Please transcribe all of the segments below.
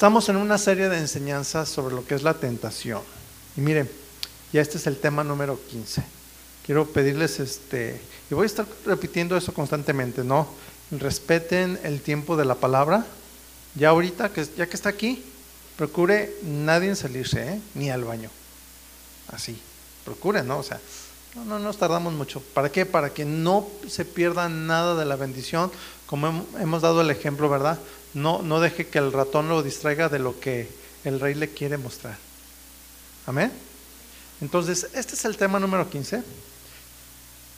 Estamos en una serie de enseñanzas sobre lo que es la tentación. Y miren, ya este es el tema número 15. Quiero pedirles, este, y voy a estar repitiendo eso constantemente, ¿no? Respeten el tiempo de la palabra. Ya ahorita, que, ya que está aquí, procure nadie salirse, ¿eh? ni al baño. Así, procure, ¿no? O sea, no, no nos tardamos mucho. ¿Para qué? Para que no se pierda nada de la bendición, como hemos dado el ejemplo, ¿verdad? No, no deje que el ratón lo distraiga de lo que el rey le quiere mostrar. Amén. Entonces, este es el tema número 15.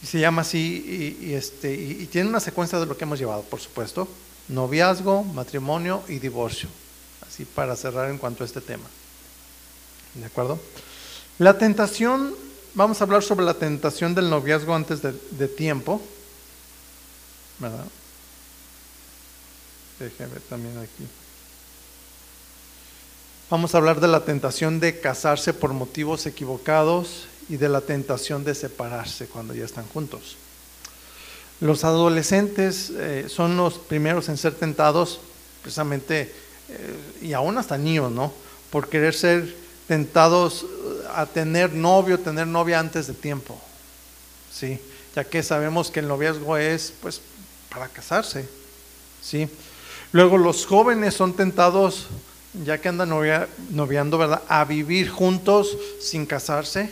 Y se llama así, y, este, y, tiene una secuencia de lo que hemos llevado, por supuesto. Noviazgo, matrimonio y divorcio. Así para cerrar en cuanto a este tema. ¿De acuerdo? La tentación, vamos a hablar sobre la tentación del noviazgo antes de, de tiempo. ¿Verdad? Déjeme también aquí. Vamos a hablar de la tentación de casarse por motivos equivocados y de la tentación de separarse cuando ya están juntos. Los adolescentes eh, son los primeros en ser tentados, precisamente, eh, y aún hasta niños, ¿no? Por querer ser tentados a tener novio, tener novia antes de tiempo, ¿sí? Ya que sabemos que el noviazgo es, pues, para casarse, ¿sí? Luego los jóvenes son tentados, ya que andan noviando, ¿verdad? A vivir juntos sin casarse.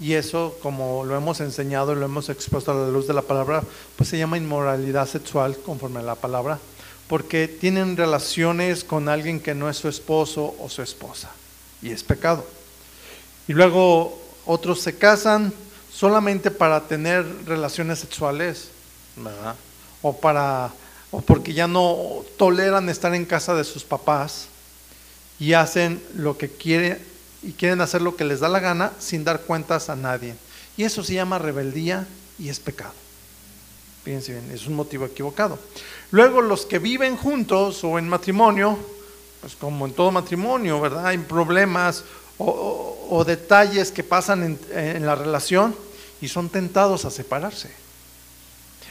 Y eso, como lo hemos enseñado y lo hemos expuesto a la luz de la palabra, pues se llama inmoralidad sexual conforme a la palabra, porque tienen relaciones con alguien que no es su esposo o su esposa. Y es pecado. Y luego otros se casan solamente para tener relaciones sexuales, ¿verdad? O para o porque ya no toleran estar en casa de sus papás y hacen lo que quieren y quieren hacer lo que les da la gana sin dar cuentas a nadie. Y eso se llama rebeldía y es pecado. Fíjense bien, es un motivo equivocado. Luego los que viven juntos o en matrimonio, pues como en todo matrimonio, ¿verdad? Hay problemas o, detalles que pasan en, en la relación y son tentados a separarse.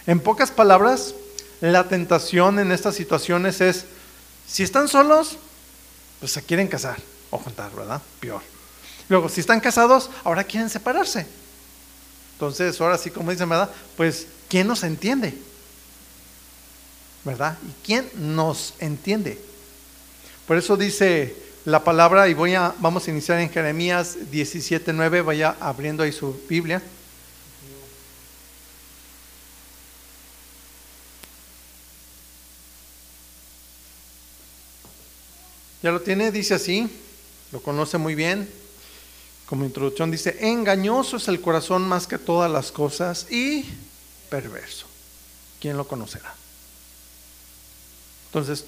En pocas palabras, la tentación en estas situaciones es, si están solos, pues se quieren casar o juntar, ¿verdad? Peor. Luego, si están casados, ahora quieren separarse. Entonces, ahora sí, como dicen, ¿verdad? Pues, ¿quién nos entiende? ¿Verdad? ¿Y quién nos entiende? Por eso dice la palabra, y voy a, vamos a iniciar en Jeremías 17.9, vaya abriendo ahí su Biblia. ¿Ya lo tiene? Dice así, lo conoce muy bien. Como introducción dice, engañoso es el corazón más que todas las cosas y perverso. ¿Quién lo conocerá? Entonces,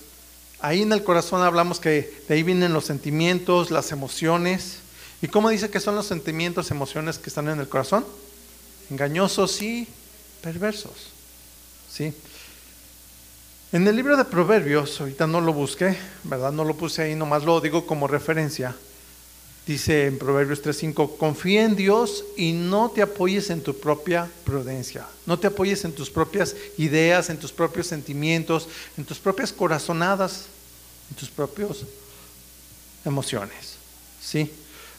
ahí en el corazón hablamos que de ahí vienen los sentimientos, las emociones. ¿Y cómo dice que son los sentimientos, emociones que están en el corazón? Engañosos y perversos. ¿Sí? En el libro de Proverbios, ahorita no lo busqué, ¿verdad? No lo puse ahí, nomás lo digo como referencia. Dice en Proverbios 3:5, confía en Dios y no te apoyes en tu propia prudencia. No te apoyes en tus propias ideas, en tus propios sentimientos, en tus propias corazonadas, en tus propias emociones. ¿Sí?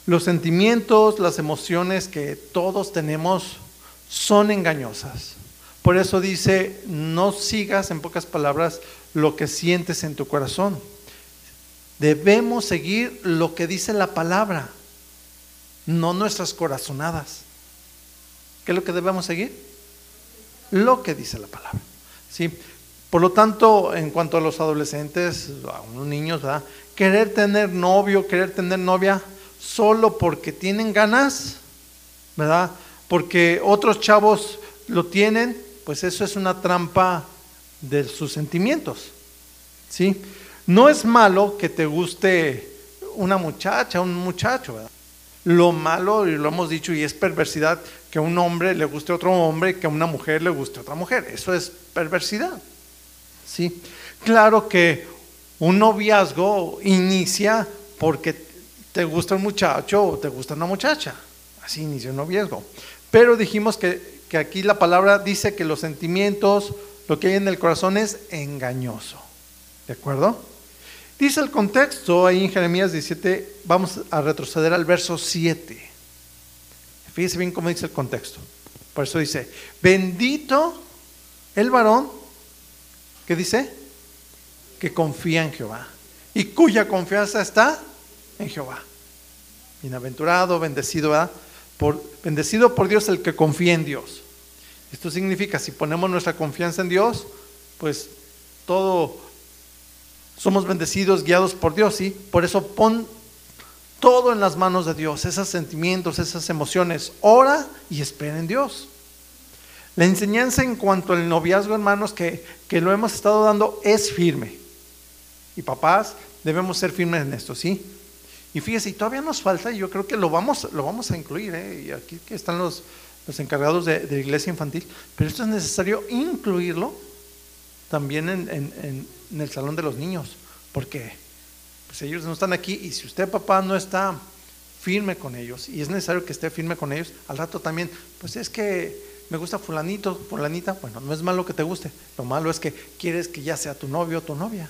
Los sentimientos, las emociones que todos tenemos son engañosas. Por eso dice, no sigas en pocas palabras lo que sientes en tu corazón. Debemos seguir lo que dice la palabra, no nuestras corazonadas. ¿Qué es lo que debemos seguir? Lo que dice la palabra. ¿Sí? Por lo tanto, en cuanto a los adolescentes, a unos niños, ¿verdad? querer tener novio, querer tener novia solo porque tienen ganas, ¿verdad? Porque otros chavos lo tienen, pues eso es una trampa de sus sentimientos. ¿Sí? No es malo que te guste una muchacha, un muchacho, Lo malo, y lo hemos dicho, y es perversidad, que a un hombre le guste a otro hombre, que a una mujer le guste otra mujer. Eso es perversidad. ¿Sí? Claro que un noviazgo inicia porque te gusta un muchacho o te gusta una muchacha. Así inicia un noviazgo. Pero dijimos que que aquí la palabra dice que los sentimientos, lo que hay en el corazón es engañoso. ¿De acuerdo? Dice el contexto ahí en Jeremías 17, vamos a retroceder al verso 7. Fíjese bien cómo dice el contexto. Por eso dice, bendito el varón que dice que confía en Jehová y cuya confianza está en Jehová. Bienaventurado, bendecido, bendecido por Dios el que confía en Dios. Esto significa, si ponemos nuestra confianza en Dios, pues todo somos bendecidos, guiados por Dios, ¿sí? Por eso pon todo en las manos de Dios, esos sentimientos, esas emociones. Ora y espera en Dios. La enseñanza en cuanto al noviazgo, hermanos, que, que lo hemos estado dando es firme. Y papás, debemos ser firmes en esto, ¿sí? Y fíjese, y todavía nos falta, y yo creo que lo vamos, lo vamos a incluir, ¿eh? y aquí que están los, los encargados de, de, iglesia infantil, pero esto es necesario incluirlo también en, el salón de los niños, porque pues ellos no están aquí y si usted papá no está firme con ellos y es necesario que esté firme con ellos, al rato también, pues es que me gusta fulanito, fulanita, bueno, no es malo que te guste, lo malo es que quieres que ya sea tu novio o tu novia.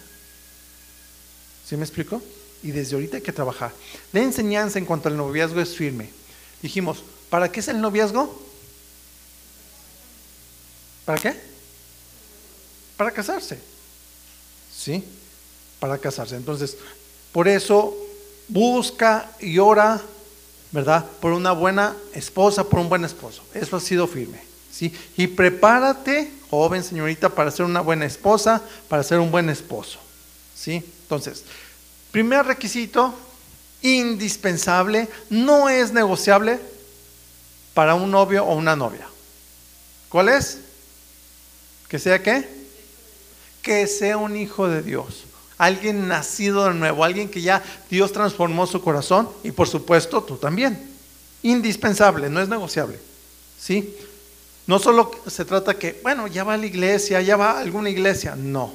¿Sí me explico? Y desde ahorita hay que trabajar. La enseñanza en cuanto al noviazgo es firme. Dijimos, ¿para qué es el noviazgo? ¿Para qué? Para casarse. ¿Sí? Para casarse. Entonces, por eso busca y ora, ¿verdad? Por una buena esposa, por un buen esposo. Eso ha sido firme. ¿sí? Y prepárate, joven señorita, para ser una buena esposa, para ser un buen esposo. ¿sí? Entonces, primer requisito, indispensable, no es negociable para un novio o una novia. ¿Cuál es? ¿Que sea qué? Que sea un hijo de Dios alguien nacido de nuevo, alguien que ya Dios transformó su corazón y por supuesto tú también. Indispensable, no es negociable. ¿Sí? No solo se trata que, bueno, ya va a la iglesia, ya va a alguna iglesia, no.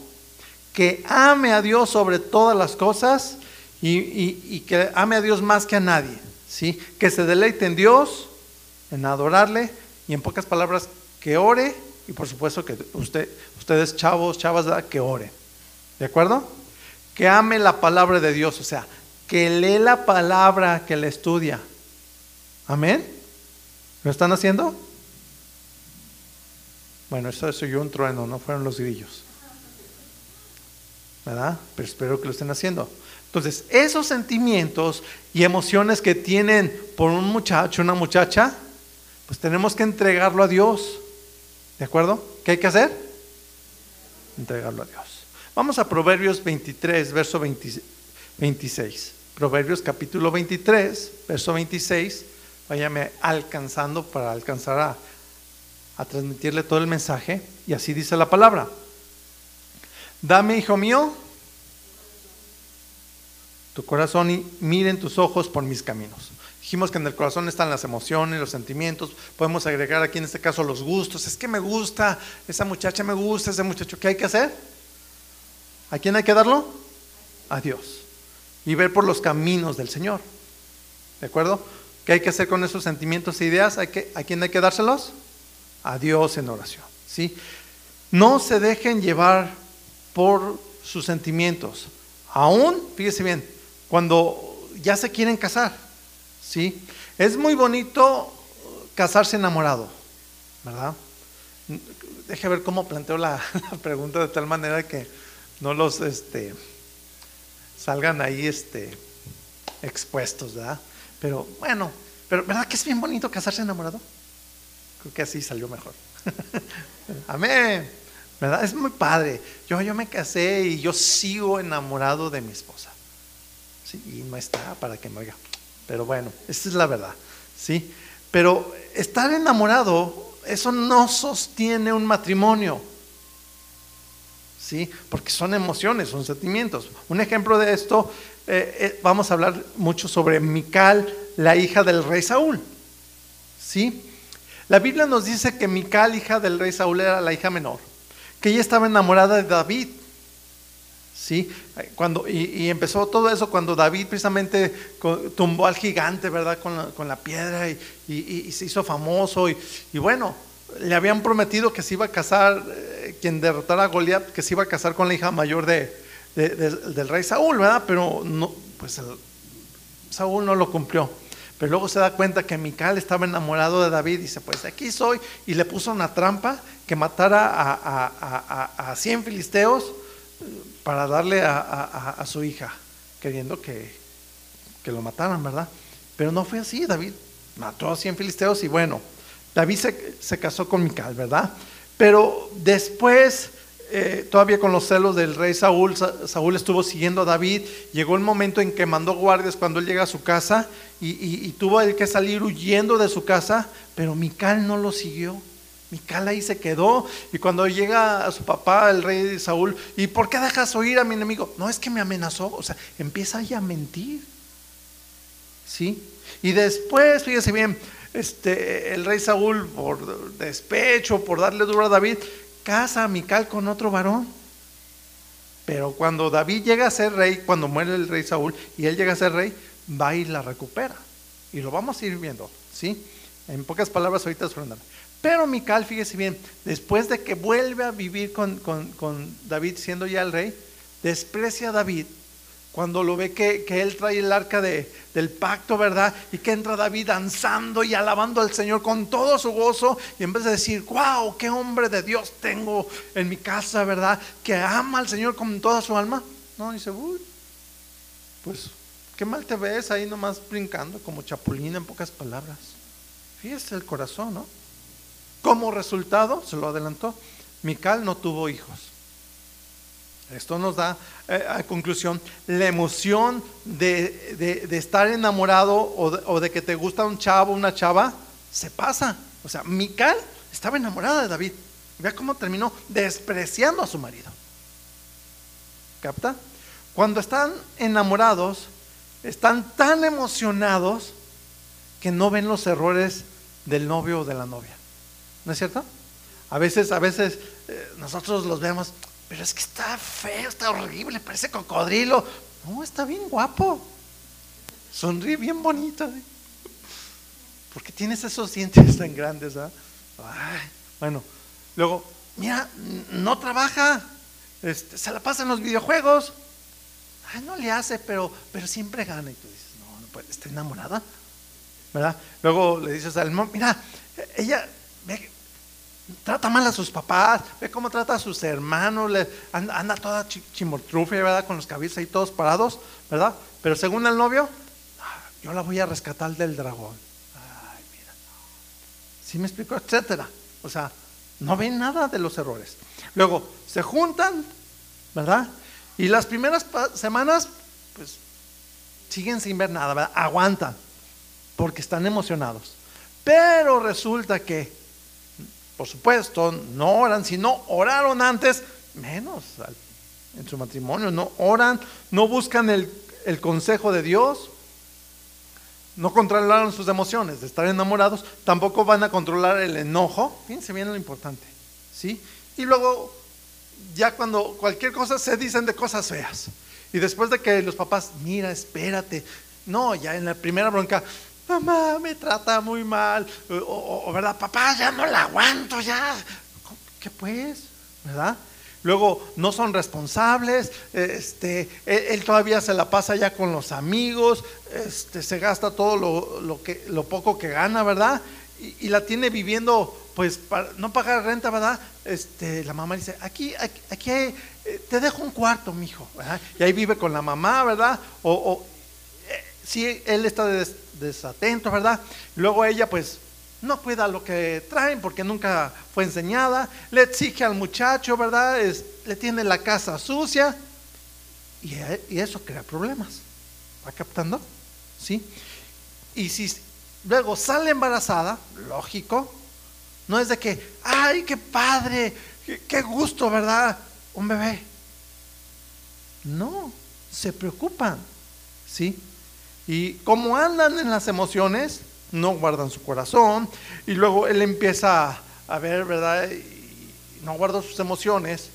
Que ame a Dios sobre todas las cosas y, que ame a Dios más que a nadie. ¿Sí? Que se deleite en Dios, en adorarle y en pocas palabras, que ore y por supuesto que usted, ustedes chavos, chavas, que ore. ¿De acuerdo? que ame la palabra de Dios, o sea, que lee la palabra, que la estudia. Amén. ¿Lo están haciendo? Bueno, eso soy yo un trueno, no fueron los grillos. ¿Verdad? Pero espero que lo estén haciendo. Entonces, esos sentimientos y emociones que tienen por un muchacho, una muchacha, pues tenemos que entregarlo a Dios. ¿De acuerdo? ¿Qué hay que hacer? Entregarlo a Dios. Vamos a Proverbios 23, verso 26. Proverbios capítulo 23, verso 26. Váyame alcanzando para alcanzar a, a transmitirle todo el mensaje. Y así dice la palabra. Dame, hijo mío, tu corazón y miren tus ojos por mis caminos. Dijimos que en el corazón están las emociones, los sentimientos. Podemos agregar aquí en este caso los gustos. Es que me gusta, esa muchacha me gusta, ese muchacho. ¿Qué hay que hacer? ¿A quién hay que darlo? A Dios. Y ver por los caminos del Señor. ¿De acuerdo? ¿Qué hay que hacer con esos sentimientos e ideas? ¿Hay que, ¿A quién hay que dárselos? A Dios en oración. ¿sí? No se dejen llevar por sus sentimientos. Aún, fíjese bien, cuando ya se quieren casar. ¿Sí? Es muy bonito casarse enamorado, ¿verdad? Deje ver cómo planteo la pregunta de tal manera que no los este, salgan ahí este, expuestos, ¿verdad? Pero bueno, pero ¿verdad que es bien bonito casarse enamorado? Creo que así salió mejor. Amén. ¿Verdad? Es muy padre. Yo, yo me casé y yo sigo enamorado de mi esposa. ¿Sí? Y no está para que me oiga. Pero bueno, esa es la verdad. ¿Sí? Pero estar enamorado, eso no sostiene un matrimonio. ¿sí? Porque son emociones, son sentimientos. Un ejemplo de esto, eh, eh, vamos a hablar mucho sobre Mical, la hija del rey Saúl, ¿sí? La Biblia nos dice que Mical, hija del rey Saúl, era la hija menor, que ella estaba enamorada de David, ¿sí? Cuando, y, empezó todo eso cuando David precisamente tumbó al gigante, ¿verdad? Con la, piedra y, se hizo famoso y, bueno, le habían prometido que se iba a casar, eh, quien derrotara a Goliat, que se iba a casar con la hija mayor de, del rey Saúl, ¿verdad? Pero no, pues Saúl no lo cumplió. Pero luego se da cuenta que Mical estaba enamorado de David y dice, pues aquí soy. Y le puso una trampa que matara a, a, 100 filisteos para darle a, su hija, queriendo que, lo mataran, ¿verdad? Pero no fue así, David mató a 100 filisteos y bueno, David se, casó con Mical, ¿verdad? Pero después eh, todavía con los celos del rey Saúl, Saúl estuvo siguiendo a David. Llegó el momento en que mandó guardias cuando él llega a su casa y, tuvo que salir huyendo de su casa, pero Mical no lo siguió. Mical ahí se quedó y cuando llega a su papá, el rey Saúl, ¿y por qué dejas oír a mi enemigo? No, es que me amenazó, o sea, empieza ahí a mentir. ¿Sí? Y después, fíjese bien, este, el rey Saúl, por despecho, por darle duro a David, casa a Mical con otro varón. Pero cuando David llega a ser rey, cuando muere el rey Saúl y él llega a ser rey, va y la recupera. Y lo vamos a ir viendo, ¿sí? En pocas palabras, ahorita es Pero Mical, fíjese bien, después de que vuelve a vivir con, con David siendo ya el rey, desprecia a David cuando lo ve que, él trae el arca de, del pacto, ¿verdad? Y que entra David danzando y alabando al Señor con todo su gozo. Y en vez de decir, wow, qué hombre de Dios tengo en mi casa, ¿verdad? Que ama al Señor con toda su alma. No, dice, uy, pues, qué mal te ves ahí nomás brincando como chapulina en pocas palabras. Fíjese el corazón, ¿no? Como resultado, se lo adelantó, Mical no tuvo hijos. Esto nos da eh, a conclusión la emoción de, estar enamorado o de, que te gusta un chavo, una chava, se pasa. O sea, Mical estaba enamorada de David. Vea cómo terminó despreciando a su marido. ¿Capta? Cuando están enamorados, están tan emocionados que no ven los errores del novio o de la novia. ¿No es cierto? A veces, a veces eh, nosotros los vemos, pero es que está feo, está horrible, parece cocodrilo. No, está bien guapo. Sonríe bien bonito. ¿eh? ¿Por qué tienes esos dientes tan grandes? Ah? bueno, luego, mira, no trabaja, este, se la pasa en los videojuegos. Ay, no le hace, pero, pero siempre gana. Y tú dices, no, no puede, está enamorada. ¿Verdad? Luego le dices al mira, ella, ve, Trata mal a sus papás, ve cómo trata a sus hermanos, anda, toda chimortrufia, ¿verdad? Con los cabezas ahí todos parados, ¿verdad? Pero según el novio, ah, yo la voy a rescatar del dragón. Ay, mira. ¿Sí me explico? Etcétera. O sea, no ven nada de los errores. Luego, se juntan, ¿verdad? Y las primeras semanas, pues, siguen sin ver nada, ¿verdad? Aguantan, porque están emocionados. Pero resulta que por supuesto, no oran, si no oraron antes, menos en su matrimonio, no oran, no buscan el, consejo de Dios, no controlaron sus emociones de estar enamorados, tampoco van a controlar el enojo, fíjense bien lo importante, ¿sí? Y luego, ya cuando cualquier cosa se dicen de cosas feas, y después de que los papás, mira, espérate, no, ya en la primera bronca, mamá me trata muy mal, o, verdad, papá, ya no la aguanto, ya. ¿Qué pues? ¿Verdad? Luego no son responsables, este, él, todavía se la pasa ya con los amigos, este, se gasta todo lo, que, lo poco que gana, ¿verdad? Y, la tiene viviendo, pues, para no pagar renta, ¿verdad? Este, la mamá dice, aquí, aquí, eh, te dejo un cuarto, mijo, ¿verdad? Y ahí vive con la mamá, ¿verdad? O eh, si él está de desatento, ¿verdad? Luego ella pues no cuida lo que traen porque nunca fue enseñada, le exige al muchacho, ¿verdad? Le tiene la casa sucia y, y, eso crea problemas. ¿Va captando? ¿Sí? Y si luego sale embarazada, lógico, no es de que, ay, qué padre, qué gusto, ¿verdad? Un bebé. No, se preocupan, ¿sí? Y como andan en las emociones, no guardan su corazón. Y luego él empieza a ver, ¿verdad? Y no guarda sus emociones.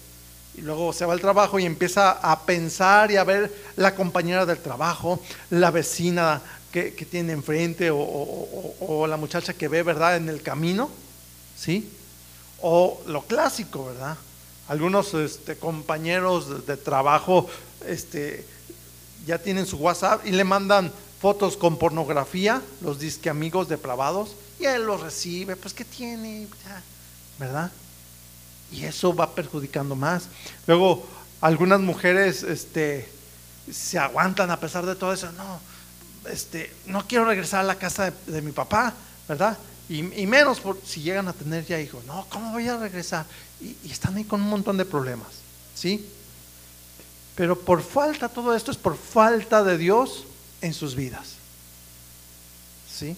Y luego se va al trabajo y empieza a pensar y a ver la compañera del trabajo, la vecina que, tiene enfrente o, la muchacha que ve, ¿verdad? En el camino. ¿Sí? O lo clásico, ¿verdad? algunos este, compañeros de trabajo este, ya tienen su WhatsApp y le mandan fotos con pornografía, los disque amigos depravados, y él los recibe, pues ¿qué tiene? ¿Verdad? Y eso va perjudicando más. Luego, algunas mujeres este, se aguantan a pesar de todo eso. No, este, no quiero regresar a la casa de, mi papá, ¿verdad? Y, menos por, si llegan a tener ya hijos. No, ¿cómo voy a regresar? Y, y, están ahí con un montón de problemas, ¿sí? Pero por falta, todo esto es por falta de Dios en sus vidas, ¿sí?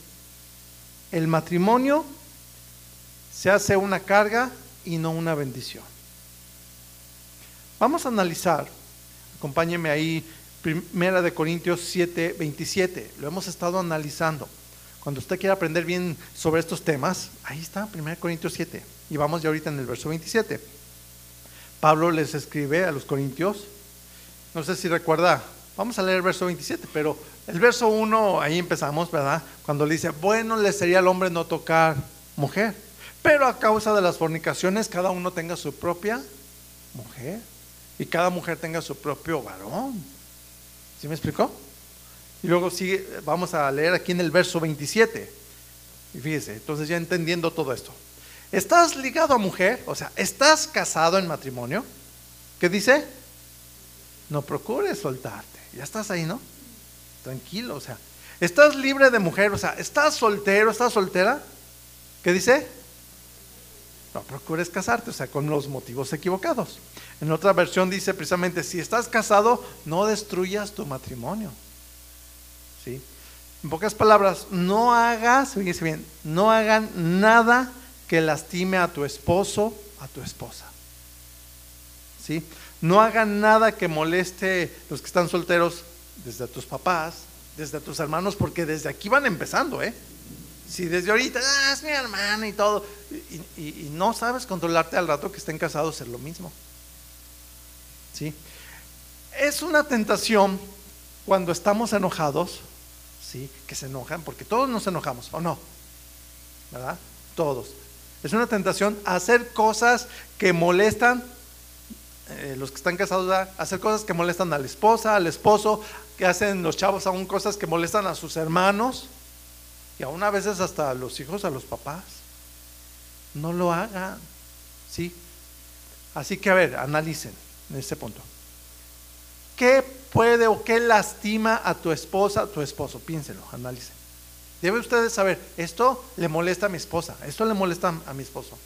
El matrimonio se hace una carga y no una bendición. Vamos a analizar, acompáñeme ahí, Primera de Corintios 7, 27. Lo hemos estado analizando. Cuando usted quiera aprender bien sobre estos temas, ahí está, Primera de Corintios 7. Y vamos ya ahorita en el verso 27. Pablo les escribe a los corintios, no sé si recuerda, vamos a leer el verso 27, pero el verso 1, ahí empezamos, ¿verdad? Cuando le dice, bueno le sería al hombre no tocar mujer. Pero a causa de las fornicaciones, cada uno tenga su propia mujer y cada mujer tenga su propio varón. ¿Sí me explicó? Y luego sigue, vamos a leer aquí en el verso 27. Y fíjese, entonces ya entendiendo todo esto. ¿Estás ligado a mujer? O sea, ¿estás casado en matrimonio? ¿Qué dice? No procures soltarte. Ya estás ahí, ¿no? Tranquilo, o sea. ¿Estás libre de mujer? O sea, ¿estás soltero? ¿Estás soltera? ¿Qué dice? no procures casarte, o sea, con los motivos equivocados. En otra versión dice precisamente, si estás casado, no destruyas tu matrimonio. ¿Sí? En pocas palabras, no hagas, fíjese bien, no hagan nada que lastime a tu esposo, a tu esposa. ¿Sí? No hagan nada que moleste los que están solteros desde tus papás, desde tus hermanos, porque desde aquí van empezando, ¿eh? Si desde ahorita, ah, es mi hermana y todo, y, no sabes controlarte al rato que estén casados, es lo mismo. ¿Sí? Es una tentación cuando estamos enojados, ¿sí? Que se enojan, porque todos nos enojamos, ¿o no? ¿Verdad? Todos. Es una tentación hacer cosas que molestan, eh, los que están casados, hacer cosas que molestan a la esposa, al esposo, que hacen los chavos aún cosas que molestan a sus hermanos y aún a veces hasta a los hijos, a los papás. No lo hagan. ¿Sí? Así que a ver, analicen en este punto. ¿Qué puede o qué lastima a tu esposa, tu esposo? Piénselo, analicen. Debe ustedes saber, esto le molesta a mi esposa, esto le molesta a mi esposo.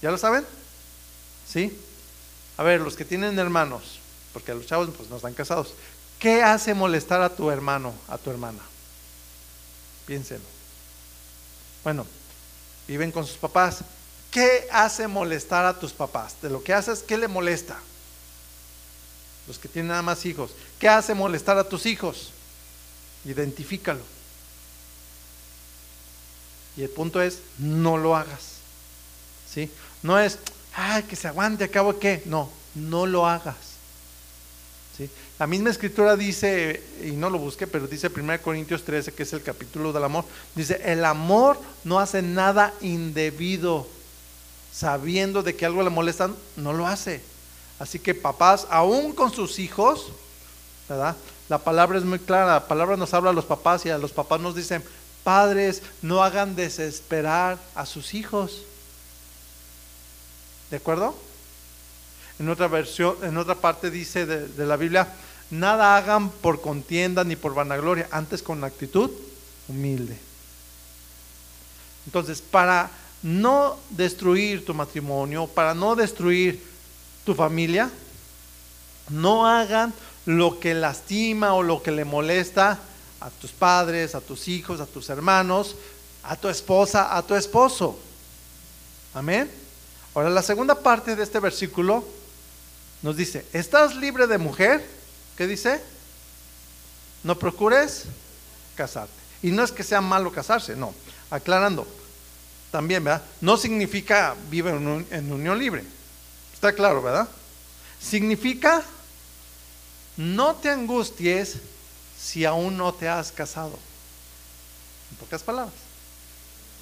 ¿Ya lo saben? ¿Sí? A ver, los que tienen hermanos, porque los chavos pues no están casados, ¿qué hace molestar a tu hermano, a tu hermana? Piénselo. Bueno, viven con sus papás. ¿Qué hace molestar a tus papás? De lo que haces, ¿qué le molesta? Los que tienen nada más hijos. ¿Qué hace molestar a tus hijos? Identifícalo. Y el punto es, no lo hagas. ¿Sí? No es, ay, que se aguante, acabo qué. No, no lo hagas. La misma escritura dice, y no lo busqué, pero dice 1 Corintios 13, que es el capítulo del amor, dice, el amor no hace nada indebido, sabiendo de que algo le molesta, no lo hace. Así que papás, aún con sus hijos. La palabra es muy clara, la palabra nos habla a los papás y a los papás nos dicen, padres, no hagan desesperar a sus hijos. ¿De acuerdo? En otra versión, en otra parte dice de, la Biblia, nada hagan por contienda ni por vanagloria, antes con actitud humilde. Entonces, para no destruir tu matrimonio, para no destruir tu familia, no hagan lo que lastima o lo que le molesta a tus padres, a tus hijos, a tus hermanos, a tu esposa, a tu esposo. Amén. Ahora, la segunda parte de este versículo nos dice, ¿estás libre de mujer? ¿Qué dice? No procures casarte. Y no es que sea malo casarse, no. Aclarando, también, ¿verdad? No significa vive en, unión libre. Está claro, ¿verdad? Significa no te angusties si aún no te has casado. En pocas palabras.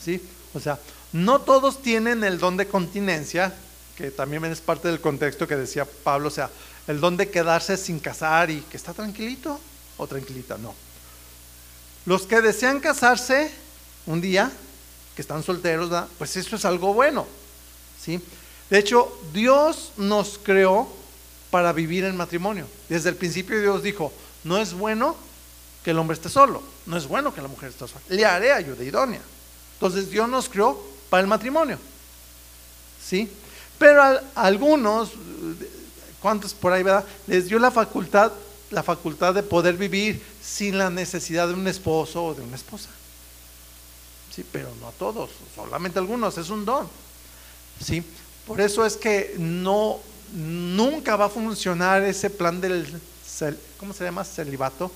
¿Sí? O sea, no todos tienen el don de continencia que también es parte del contexto que decía Pablo, o sea, el don de quedarse sin casar y que está tranquilito o tranquilita, no. Los que desean casarse un día, que están solteros, pues eso es algo bueno, ¿sí? De hecho, Dios nos creó para vivir en matrimonio. Desde el principio Dios dijo, no es bueno que el hombre esté solo, no es bueno que la mujer esté sola, le haré ayuda idónea. Entonces Dios nos creó para el matrimonio. ¿Sí? Pero a, algunos, ¿cuántos por ahí, verdad? Les dio la facultad, la facultad de poder vivir sin la necesidad de un esposo o de una esposa. Sí, pero no a todos, solamente a algunos, es un don. ¿Sí? Por eso es que no nunca va a funcionar ese plan del ¿cómo se llama? celibato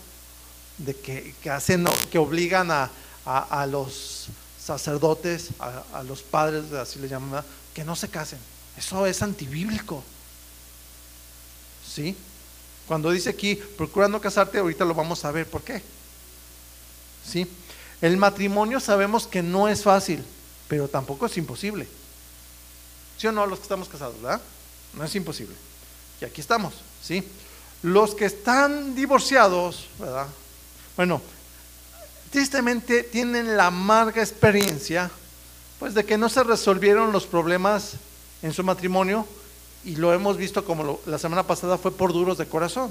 de que, hacen que obligan a, a, los sacerdotes, a, los padres, así le llaman, que no se casen. Eso es antibíblico. ¿Sí? Cuando dice aquí, procura no casarte, ahorita lo vamos a ver por qué. ¿Sí? El matrimonio sabemos que no es fácil, pero tampoco es imposible. ¿Sí o no los que estamos casados, verdad? No es imposible. Y aquí estamos, ¿sí? Los que están divorciados, ¿verdad? Bueno, tristemente tienen la amarga experiencia, pues de que no se resolvieron los problemas en su matrimonio y lo hemos visto como la semana pasada fue por duros de corazón.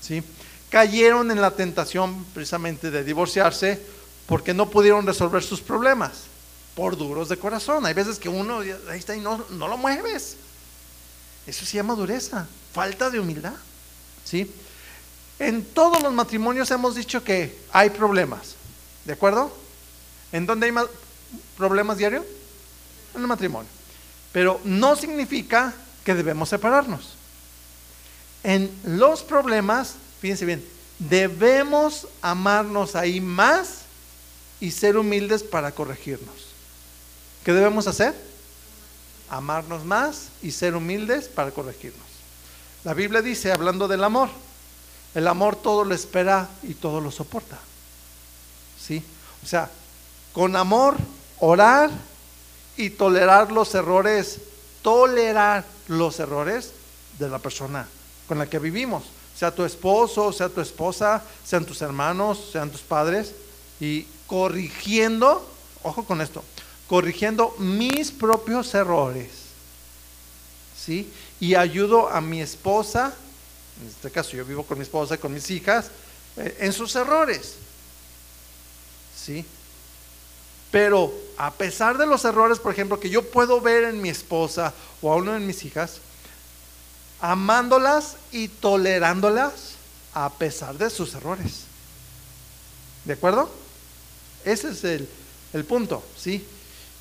¿Sí? Cayeron en la tentación precisamente de divorciarse porque no pudieron resolver sus problemas por duros de corazón. Hay veces que uno ahí está y no, no lo mueves. Eso se llama dureza, falta de humildad. ¿Sí? En todos los matrimonios hemos dicho que hay problemas. ¿De acuerdo? ¿En dónde hay problemas diarios? En el matrimonio. Pero no significa que debemos separarnos. En los problemas, fíjense bien, debemos amarnos ahí más y ser humildes para corregirnos. ¿Qué debemos hacer? Amarnos más y ser humildes para corregirnos. La Biblia dice, hablando del amor, el amor todo lo espera y todo lo soporta. ¿Sí? O sea, con amor, orar y tolerar los errores, tolerar los errores de la persona con la que vivimos, sea tu esposo, sea tu esposa, sean tus hermanos, sean tus padres, y corrigiendo, ojo con esto, corrigiendo mis propios errores, ¿sí? Y ayudo a mi esposa, en este caso yo vivo con mi esposa y con mis hijas, eh, en sus errores, ¿sí? Pero a pesar de los errores, por ejemplo, que yo puedo ver en mi esposa o a uno de mis hijas, amándolas y tolerándolas a pesar de sus errores. ¿De acuerdo? Ese es el, el punto, ¿sí?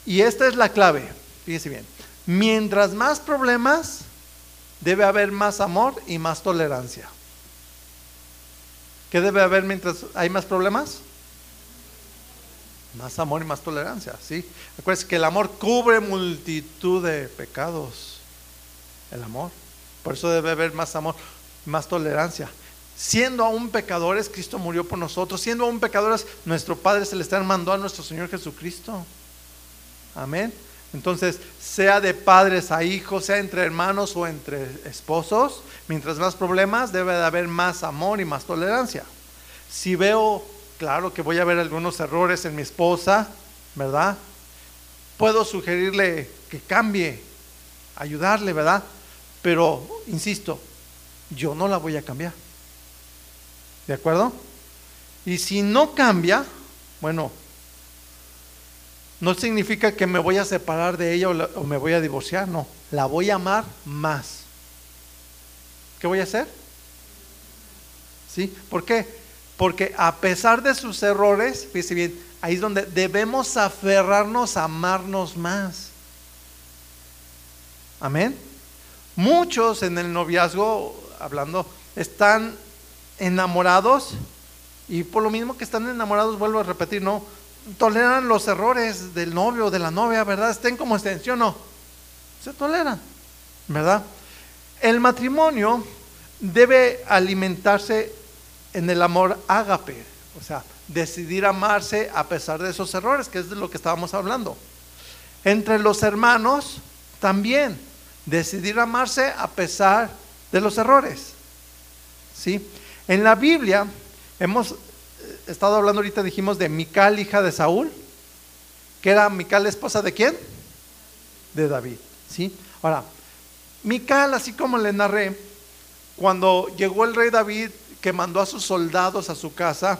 Y esta es la clave, fíjense bien. Mientras más problemas, debe haber más amor y más tolerancia. ¿Qué debe haber mientras hay más problemas? Más amor y más tolerancia, ¿sí? Acuérdense que el amor cubre multitud de pecados. El amor. Por eso debe haber más amor, más tolerancia. Siendo aún pecadores, Cristo murió por nosotros. Siendo aún pecadores, nuestro Padre Celestial mandó a nuestro Señor Jesucristo. Amén. Entonces, sea de padres a hijos, sea entre hermanos o entre esposos, mientras más problemas, debe de haber más amor y más tolerancia. Si veo Claro que voy a ver algunos errores en mi esposa, ¿verdad? Puedo sugerirle que cambie, ayudarle, ¿verdad? Pero, insisto, yo no la voy a cambiar. ¿De acuerdo? Y si no cambia, bueno, no significa que me voy a separar de ella o, me voy a divorciar, no, la voy a amar más. ¿Qué voy a hacer? ¿Sí? ¿Por qué? Porque a pesar de sus errores, fíjese bien, ahí es donde debemos aferrarnos a amarnos más. Amén. Muchos en el noviazgo, hablando, están enamorados y por lo mismo que están enamorados, vuelvo a repetir, no, toleran los errores del novio o de la novia, ¿verdad? Estén como extensión, no. Se toleran, ¿verdad? El matrimonio debe alimentarse en el amor ágape, o sea, decidir amarse a pesar de esos errores, que es de lo que estábamos hablando. Entre los hermanos también decidir amarse a pesar de los errores. ¿Sí? En la Biblia hemos estado hablando ahorita, dijimos, de Mical, hija de Saúl, que era Mical, esposa de quién? De David. ¿Sí? Ahora, Mical, así como le narré, cuando llegó el rey David, que mandó a sus soldados a su casa,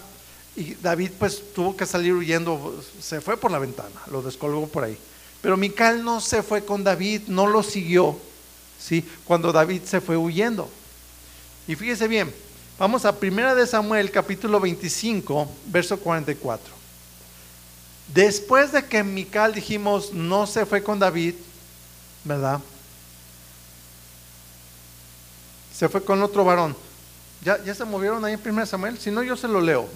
y David pues tuvo que salir huyendo, se fue por la ventana, lo descolgó por ahí. Pero Mical no se fue con David, no lo siguió, ¿sí? Cuando David se fue huyendo. Y fíjese bien, vamos a 1 de Samuel capítulo 25, verso 44. Después de que Mical dijimos no se fue con David, ¿verdad? Se fue con otro varón. ¿Ya, ya se movieron ahí en 1 Samuel? Si no, yo se lo leo,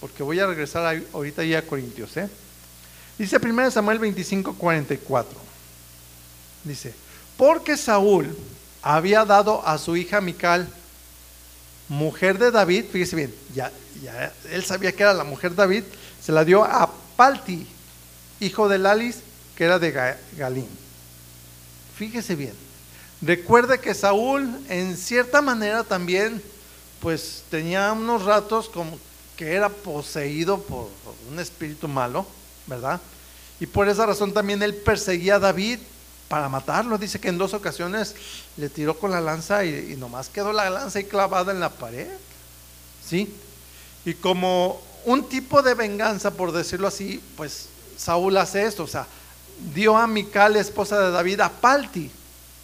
porque voy a regresar ahorita ya a Corintios. ¿eh? Dice 1 Samuel 25, 44. Dice, porque Saúl había dado a su hija Mical, mujer de David, fíjese bien, ya, ya él sabía que era la mujer de David, se la dio a Palti, hijo de Lalis, que era de Galín. Fíjese bien, recuerde que Saúl en cierta manera también, pues tenía unos ratos como que era poseído por un espíritu malo, ¿verdad? Y por esa razón también él perseguía a David para matarlo. Dice que en dos ocasiones le tiró con la lanza y, nomás quedó la lanza ahí clavada en la pared. ¿Sí? Y como un tipo de venganza, por decirlo así, pues Saúl hace esto. O sea, dio a Mical, esposa de David, a Palti.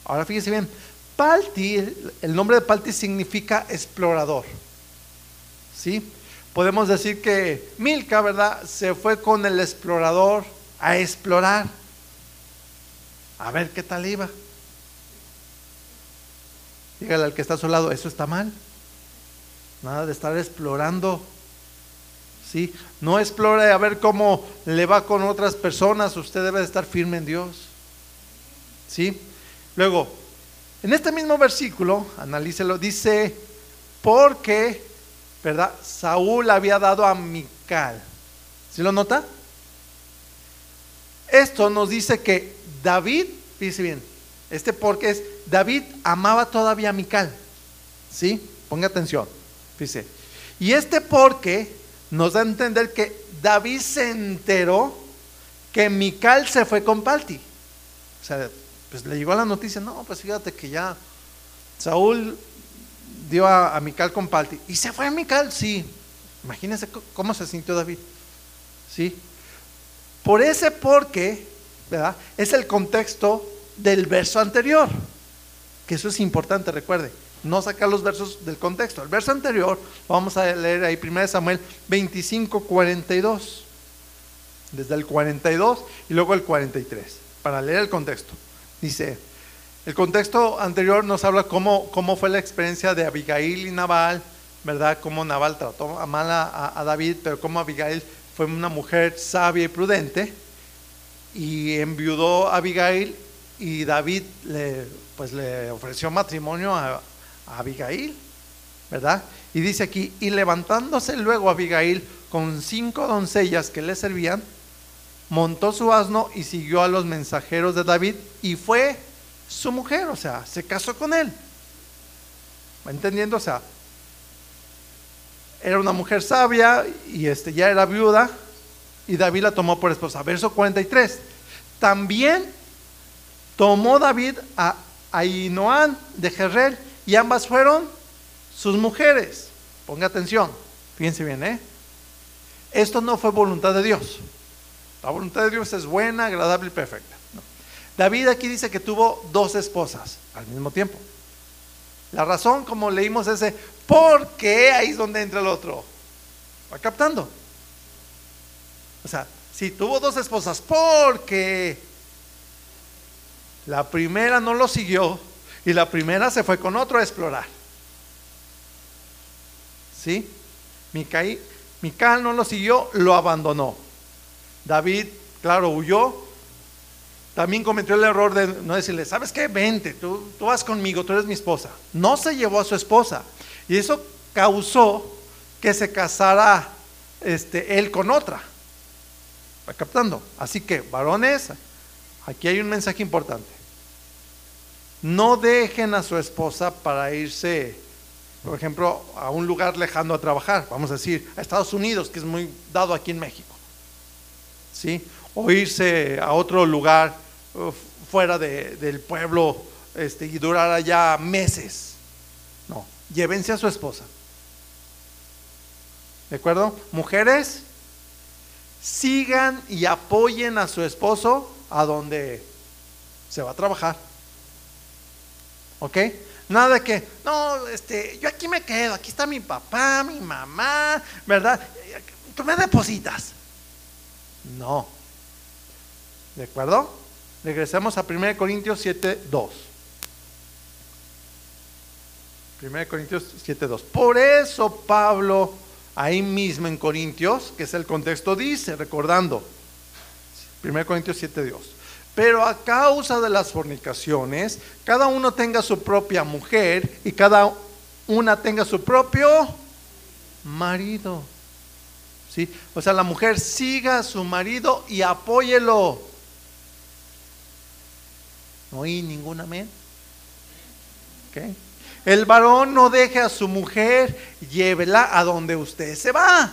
Ahora fíjese bien, Palti, el nombre de Palti significa explorador. ¿Sí? Podemos decir que Milka, ¿verdad? Se fue con el explorador a explorar. A ver qué tal iba. Dígale al que está a su lado, eso está mal. Nada de estar explorando. ¿Sí? No explore a ver cómo le va con otras personas. Usted debe de estar firme en Dios. ¿Sí? Luego, en este mismo versículo, analícelo, dice, porque, ¿verdad? Saúl había dado a Mical. ¿Sí lo nota? Esto nos dice que David, fíjese bien, este porque es, David amaba todavía a Mical. ¿Sí? Ponga atención. Fíjese. Y este porque nos da a entender que David se enteró que Mical se fue con Palti. O sea, pues le llegó la noticia, no, pues fíjate que ya Saúl dio a, a Mical con Palti. ¿Y se fue a Mical? Sí. Imagínense cómo se sintió David. ¿Sí? Por ese porque, Es el contexto del verso anterior. Que eso es importante, recuerde. No sacar los versos del contexto. El verso anterior, vamos a leer ahí 1 Samuel 25, 42. Desde el 42 y luego el 43. Para leer el contexto. Dice, el contexto anterior nos habla cómo, cómo fue la experiencia de Abigail y Nabal, ¿verdad? Cómo Nabal trató a mal a David, pero cómo Abigail fue una mujer sabia y prudente y enviudó a Abigail y David le, pues le ofreció matrimonio a, Abigail, ¿verdad? Y dice aquí, y levantándose luego Abigail con cinco doncellas que le servían, montó su asno y siguió a los mensajeros de David y fue su mujer, o sea, se casó con él. ¿Va entendiendo? O sea, era una mujer sabia y este, ya era viuda y David la tomó por esposa. Verso 43. También tomó David a Ainoán de Jerrel y ambas fueron sus mujeres. Ponga atención, fíjense bien, ¿eh? Esto no fue voluntad de Dios. La voluntad de Dios es buena, agradable y perfecta. David aquí dice que tuvo dos esposas al mismo tiempo. La razón, como leímos ese, porque ahí es donde entra el otro. ¿Va captando? O sea, si tuvo dos esposas, porque la primera no lo siguió y la primera se fue con otro a explorar. ¿Sí? Mical no lo siguió, lo abandonó. David, claro, huyó. También cometió el error de no decirle, ¿sabes qué? Vente, tú, tú vas conmigo, tú eres mi esposa. No se llevó a su esposa. Y eso causó que se casara este, él con otra. ¿Va captando? Así que, varones, aquí hay un mensaje importante. no dejen a su esposa para irse, por ejemplo, a un lugar lejano a trabajar, vamos a decir, a Estados Unidos, que es muy dado aquí en México. ¿Sí? O irse a otro lugar fuera del pueblo este, y durar allá meses. No, llévense a su esposa. ¿De acuerdo? Mujeres, sigan y apoyen a su esposo a donde se va a trabajar. ¿Ok? Nada de que, no, este, yo aquí me quedo, aquí está mi papá, mi mamá, ¿verdad? Tú me depositas. No. ¿De acuerdo? Regresemos a 1 Corintios 7, 2. 1 Corintios 7, 2. Por eso Pablo ahí mismo en Corintios, que es el contexto, dice, recordando, 1 Corintios 7, Dios. Pero a causa de las fornicaciones, cada uno tenga su propia mujer y cada una tenga su propio marido. ¿Sí? O sea, la mujer siga a su marido y apóyelo. No oí ningún amén. ¿Okay? El varón no deje a su mujer, llévela a donde usted se va.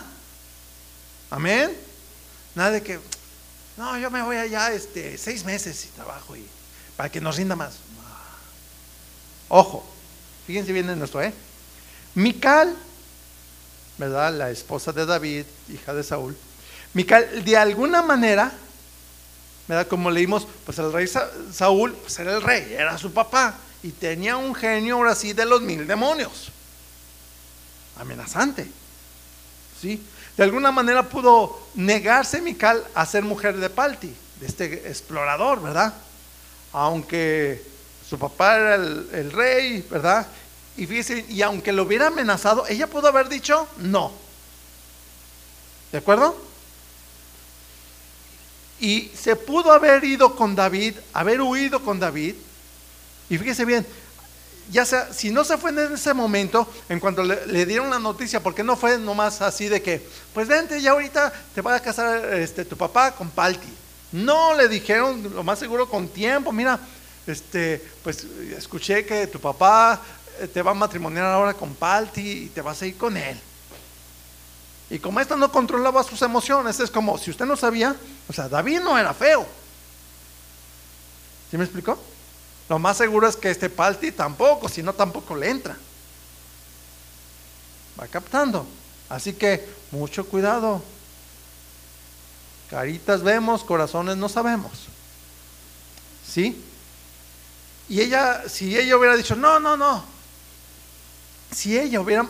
Amén. Nada de que, no, yo me voy allá este, seis meses y trabajo y para que nos rinda más. Ojo, fíjense bien en esto, ¿eh? Mical, ¿verdad? La esposa de David, hija de Saúl. Mical, de alguna manera, ¿verdad? Como leímos, pues el rey Saúl, pues era el rey, era su papá y tenía un genio ahora sí de los mil demonios. Amenazante. ¿Sí? De alguna manera pudo negarse Mical a ser mujer de Palti, de este explorador, ¿verdad? Aunque su papá era el, rey, ¿verdad? Y y aunque lo hubiera amenazado, ella pudo haber dicho no. ¿De acuerdo? Y se pudo haber ido con David, haber huido con David, y fíjese bien, ya sea, si no se fue en ese momento, en cuanto le, dieron la noticia, porque no fue nomás así de que, pues vente, ya ahorita te va a casar este, tu papá con Palti. No, le dijeron, lo más seguro, con tiempo, mira, este, pues escuché que tu papá eh, te va a matrimoniar ahora con Palti y te vas a ir con él. Y como esta no controlaba sus emociones, es como, si usted no sabía, o sea, David no era feo. ¿Sí me explicó? Lo más seguro es que este Palti tampoco, si no tampoco le entra. Va captando. Así que mucho cuidado. Caritas vemos, corazones no sabemos. ¿Sí? Y ella, si ella hubiera dicho, no, no, no. Si ella hubiera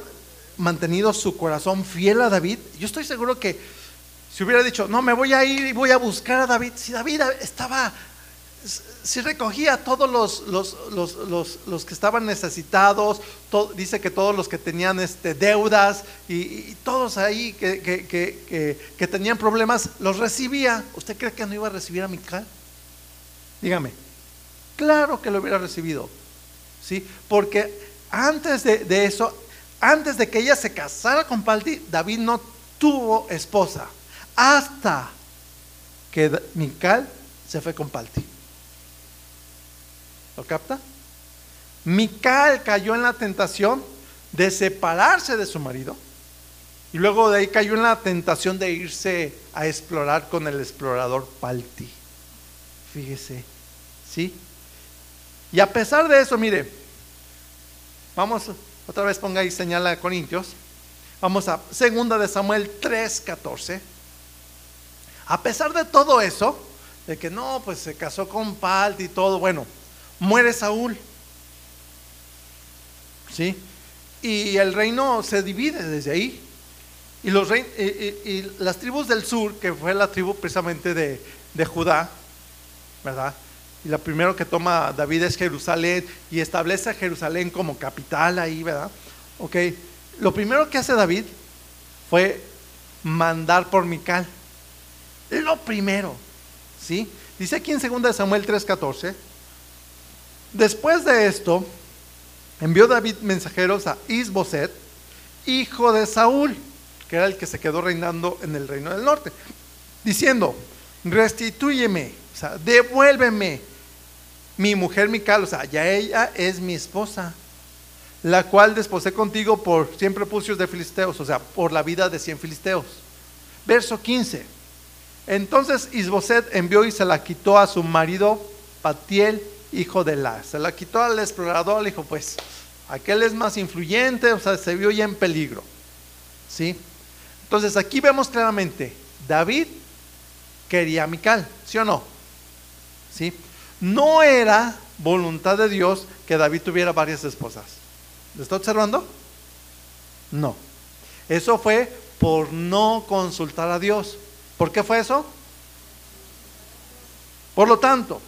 mantenido su corazón fiel a David, yo estoy seguro que si hubiera dicho, no, me voy a ir y voy a buscar a David, si David estaba si recogía todos los, que estaban necesitados, dice que todos los que tenían este, deudas y, todos ahí que, tenían problemas, los recibía. ¿Usted cree que no iba a recibir a Mical? Dígame. Claro que lo hubiera recibido. ¿sí? Porque antes de, de eso, antes de que ella se casara con Palti, David no tuvo esposa. Hasta que Mical se fue con Palti. ¿Lo capta? Mical cayó en la tentación de separarse de su marido y luego de ahí cayó en la tentación de irse a explorar con el explorador Palti. Fíjese, ¿sí? Y a pesar de eso, mire, vamos, otra vez ponga ahí señala a Corintios, vamos a segunda de Samuel 3:14. A pesar de todo eso, de que no, pues se casó con Palti y todo, bueno, muere Saúl. ¿Sí? Y el reino se divide desde ahí. Y, los y, las tribus del sur, que fue la tribu precisamente de, de Judá, ¿verdad? Y la primero que toma David es Jerusalén y establece a Jerusalén como capital ahí, ¿verdad? Ok, lo primero que hace David fue mandar por Mical. Lo primero, ¿sí? Dice aquí en 2 Samuel 3:14 Después de esto, envió David mensajeros a Isboset, hijo de Saúl, que era el que se quedó reinando en el reino del norte, diciendo, restitúyeme, o sea, devuélveme mi mujer Mical, o sea, ya ella es mi esposa, la cual desposé contigo por siempre pucios de filisteos, o sea, por la vida de cien filisteos. Verso 15. Entonces Isboset envió y se la quitó a su marido Patiel, hijo de La. Se la quitó al explorador, le dijo, pues, aquel es más influyente, o sea, se vio ya en peligro. ¿Sí? Entonces aquí vemos claramente, David quería a Mical, ¿sí o no? ¿Sí? No era voluntad de Dios que David tuviera varias esposas. ¿Lo está observando? No. Eso fue por no consultar a Dios. ¿Por qué fue eso? Por lo tanto,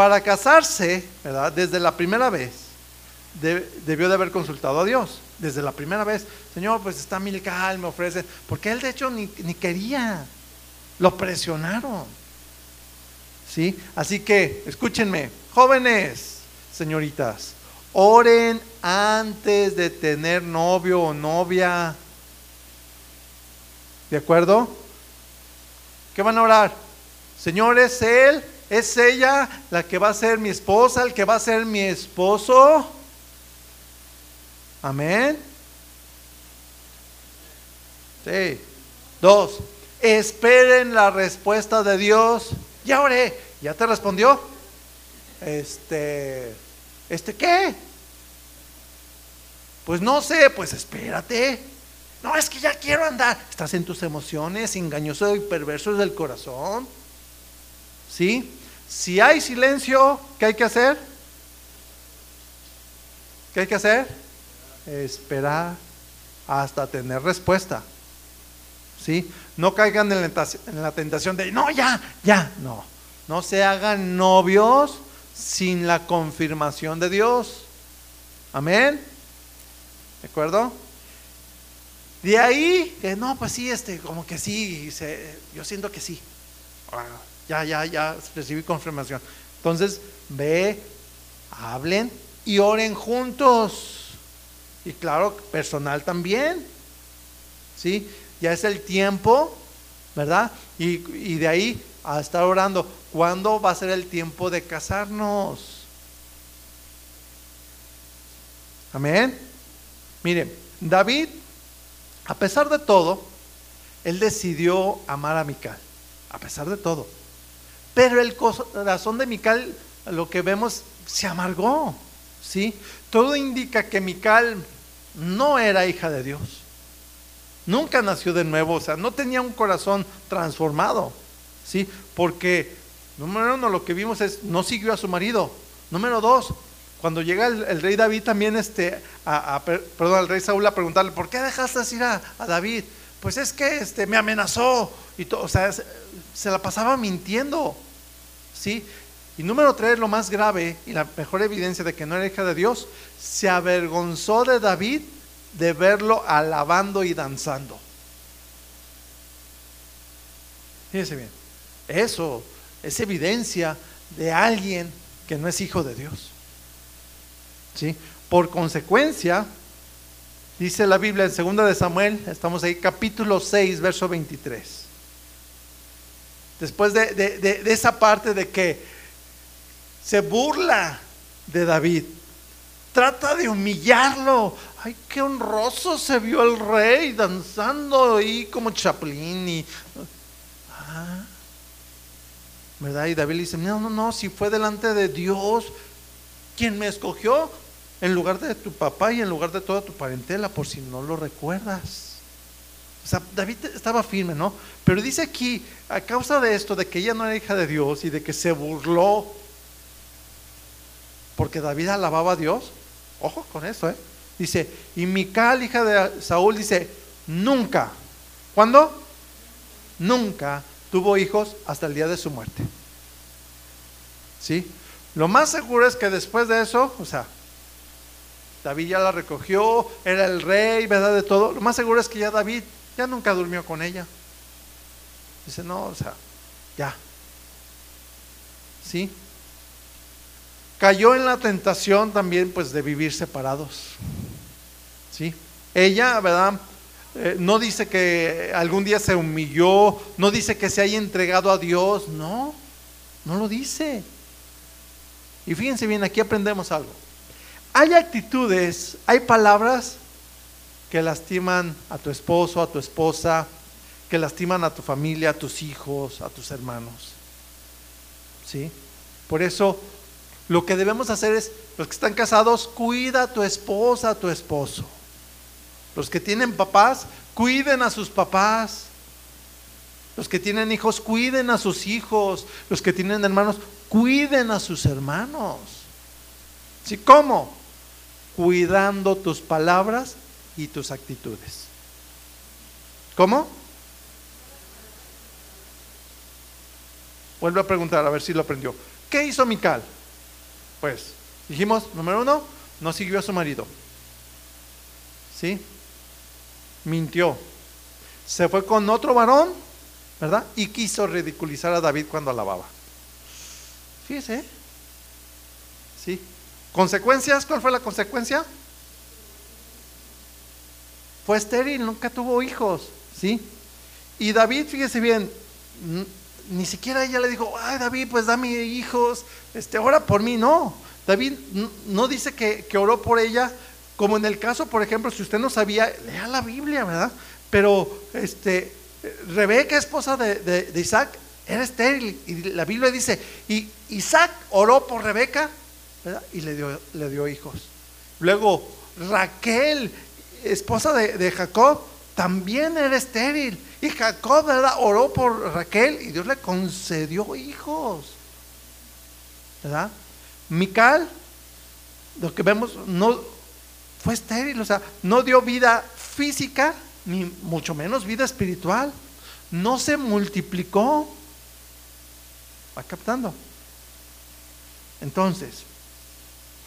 para casarse, ¿verdad? Desde la primera vez, debió de haber consultado a Dios. Desde la primera vez, Señor, pues está Milcal, me ofrece. Porque él de hecho ni, ni quería. Lo presionaron. ¿Sí? Así que, escúchenme, jóvenes, señoritas, oren antes de tener novio o novia. ¿De acuerdo? ¿Qué van a orar? Señor, ¿es él? ¿Es ella la que va a ser mi esposa, el que va a ser mi esposo? Amén. Sí. Dos, esperen la respuesta de Dios. Ya oré, ya te respondió. Este, ¿este qué? Pues no sé, pues espérate. No, es que ya quiero andar. Estás en tus emociones, engañoso y perverso del corazón. ¿Sí? Si hay silencio, ¿qué hay que hacer? ¿Qué hay que hacer? Esperar hasta tener respuesta. ¿Sí? No caigan en la tentación de, no, ya, ya, no. No se hagan novios sin la confirmación de Dios. Amén. ¿De acuerdo? De ahí, no, pues sí, este, como que sí, yo siento que sí. Ya, ya, ya recibí confirmación. Entonces, ve, hablen y oren juntos. Y claro, personal también. ¿Sí? Ya es el tiempo, ¿verdad? Y, y de ahí a estar orando, ¿cuándo va a ser el tiempo de casarnos? Amén. Miren, David a pesar de todo, él decidió amar a Mical, a pesar de todo. Pero el corazón de Mical, lo que vemos, se amargó, ¿sí? Todo indica que Mical no era hija de Dios. Nunca nació de nuevo, o sea, no tenía un corazón transformado, ¿sí? Porque, número uno, lo que vimos es, no siguió a su marido. Número dos, cuando llega el, rey David también, este, a, perdón, al rey Saúl a preguntarle, ¿por qué dejaste ir a, David? Pues es que este, me amenazó y todo, o sea, se, la pasaba mintiendo, ¿sí? Y número tres, lo más grave y la mejor evidencia de que no era hija de Dios, se avergonzó de David de verlo alabando y danzando. Fíjense bien, eso es evidencia de alguien que no es hijo de Dios. ¿sí? Por consecuencia, dice la Biblia en 2 de Samuel, estamos ahí, capítulo 6, verso 23. Después de, de esa parte de que se burla de David, trata de humillarlo. Ay, qué honroso se vio el rey danzando ahí como chaplín y... Ah, ¿Verdad? Y David dice, no, no, no, si fue delante de Dios quien me escogió, en lugar de tu papá y en lugar de toda tu parentela, por si no lo recuerdas. O sea, David estaba firme, ¿no? Pero dice aquí, a causa de esto, de que ella no era hija de Dios y de que se burló, porque David alababa a Dios, ojo con eso, ¿eh? Dice, y Mical, hija de Saúl, dice, nunca, ¿cuándo? Nunca tuvo hijos hasta el día de su muerte. ¿Sí? Lo más seguro es que después de eso, o sea, David ya la recogió, era el rey, ¿verdad? De todo. Lo más seguro es que ya David ya nunca durmió con ella. Dice, no, o sea, ya. ¿Sí? Cayó en la tentación también, pues, de vivir separados. ¿Sí? Ella, ¿verdad? Eh, no dice que algún día se humilló, no dice que se haya entregado a Dios, no, no lo dice. Y fíjense bien, aquí aprendemos algo. Hay actitudes, hay palabras que lastiman a tu esposo, a tu esposa, que lastiman a tu familia, a tus hijos, a tus hermanos. ¿Sí? Por eso lo que debemos hacer es, los que están casados, cuida a tu esposa, a tu esposo. Los que tienen papás, cuiden a sus papás. Los que tienen hijos, cuiden a sus hijos. Los que tienen hermanos, cuiden a sus hermanos. ¿Sí? ¿Cómo? Cuidando tus palabras y tus actitudes. ¿Cómo? Vuelve a preguntar a ver si lo aprendió. ¿Qué hizo Mical? Pues dijimos, número uno, no siguió a su marido. ¿Sí? Mintió. Se fue con otro varón, ¿verdad? Y quiso ridiculizar a David cuando alababa. Fíjese. ¿Sí? ¿Consecuencias? ¿Cuál fue la consecuencia? Fue estéril, nunca tuvo hijos. ¿Sí? Y David, fíjese bien, ni siquiera ella le dijo, ay David, pues dame hijos, este, ora por mí, no. David no dice que, oró por ella, como en el caso, por ejemplo, si usted no sabía, lea la Biblia, ¿verdad? Pero este, Rebeca, esposa de, Isaac, era estéril, y la Biblia dice, y Isaac oró por Rebeca, Y le dio, le dio hijos. Luego, Raquel, esposa de, Jacob, también era estéril y Jacob oró por Raquel y Dios le concedió hijos. ¿Verdad? Mical, lo que vemos, no fue estéril, o sea, no dio vida física, ni mucho menos vida espiritual. No se multiplicó. ¿Va captando? Entonces,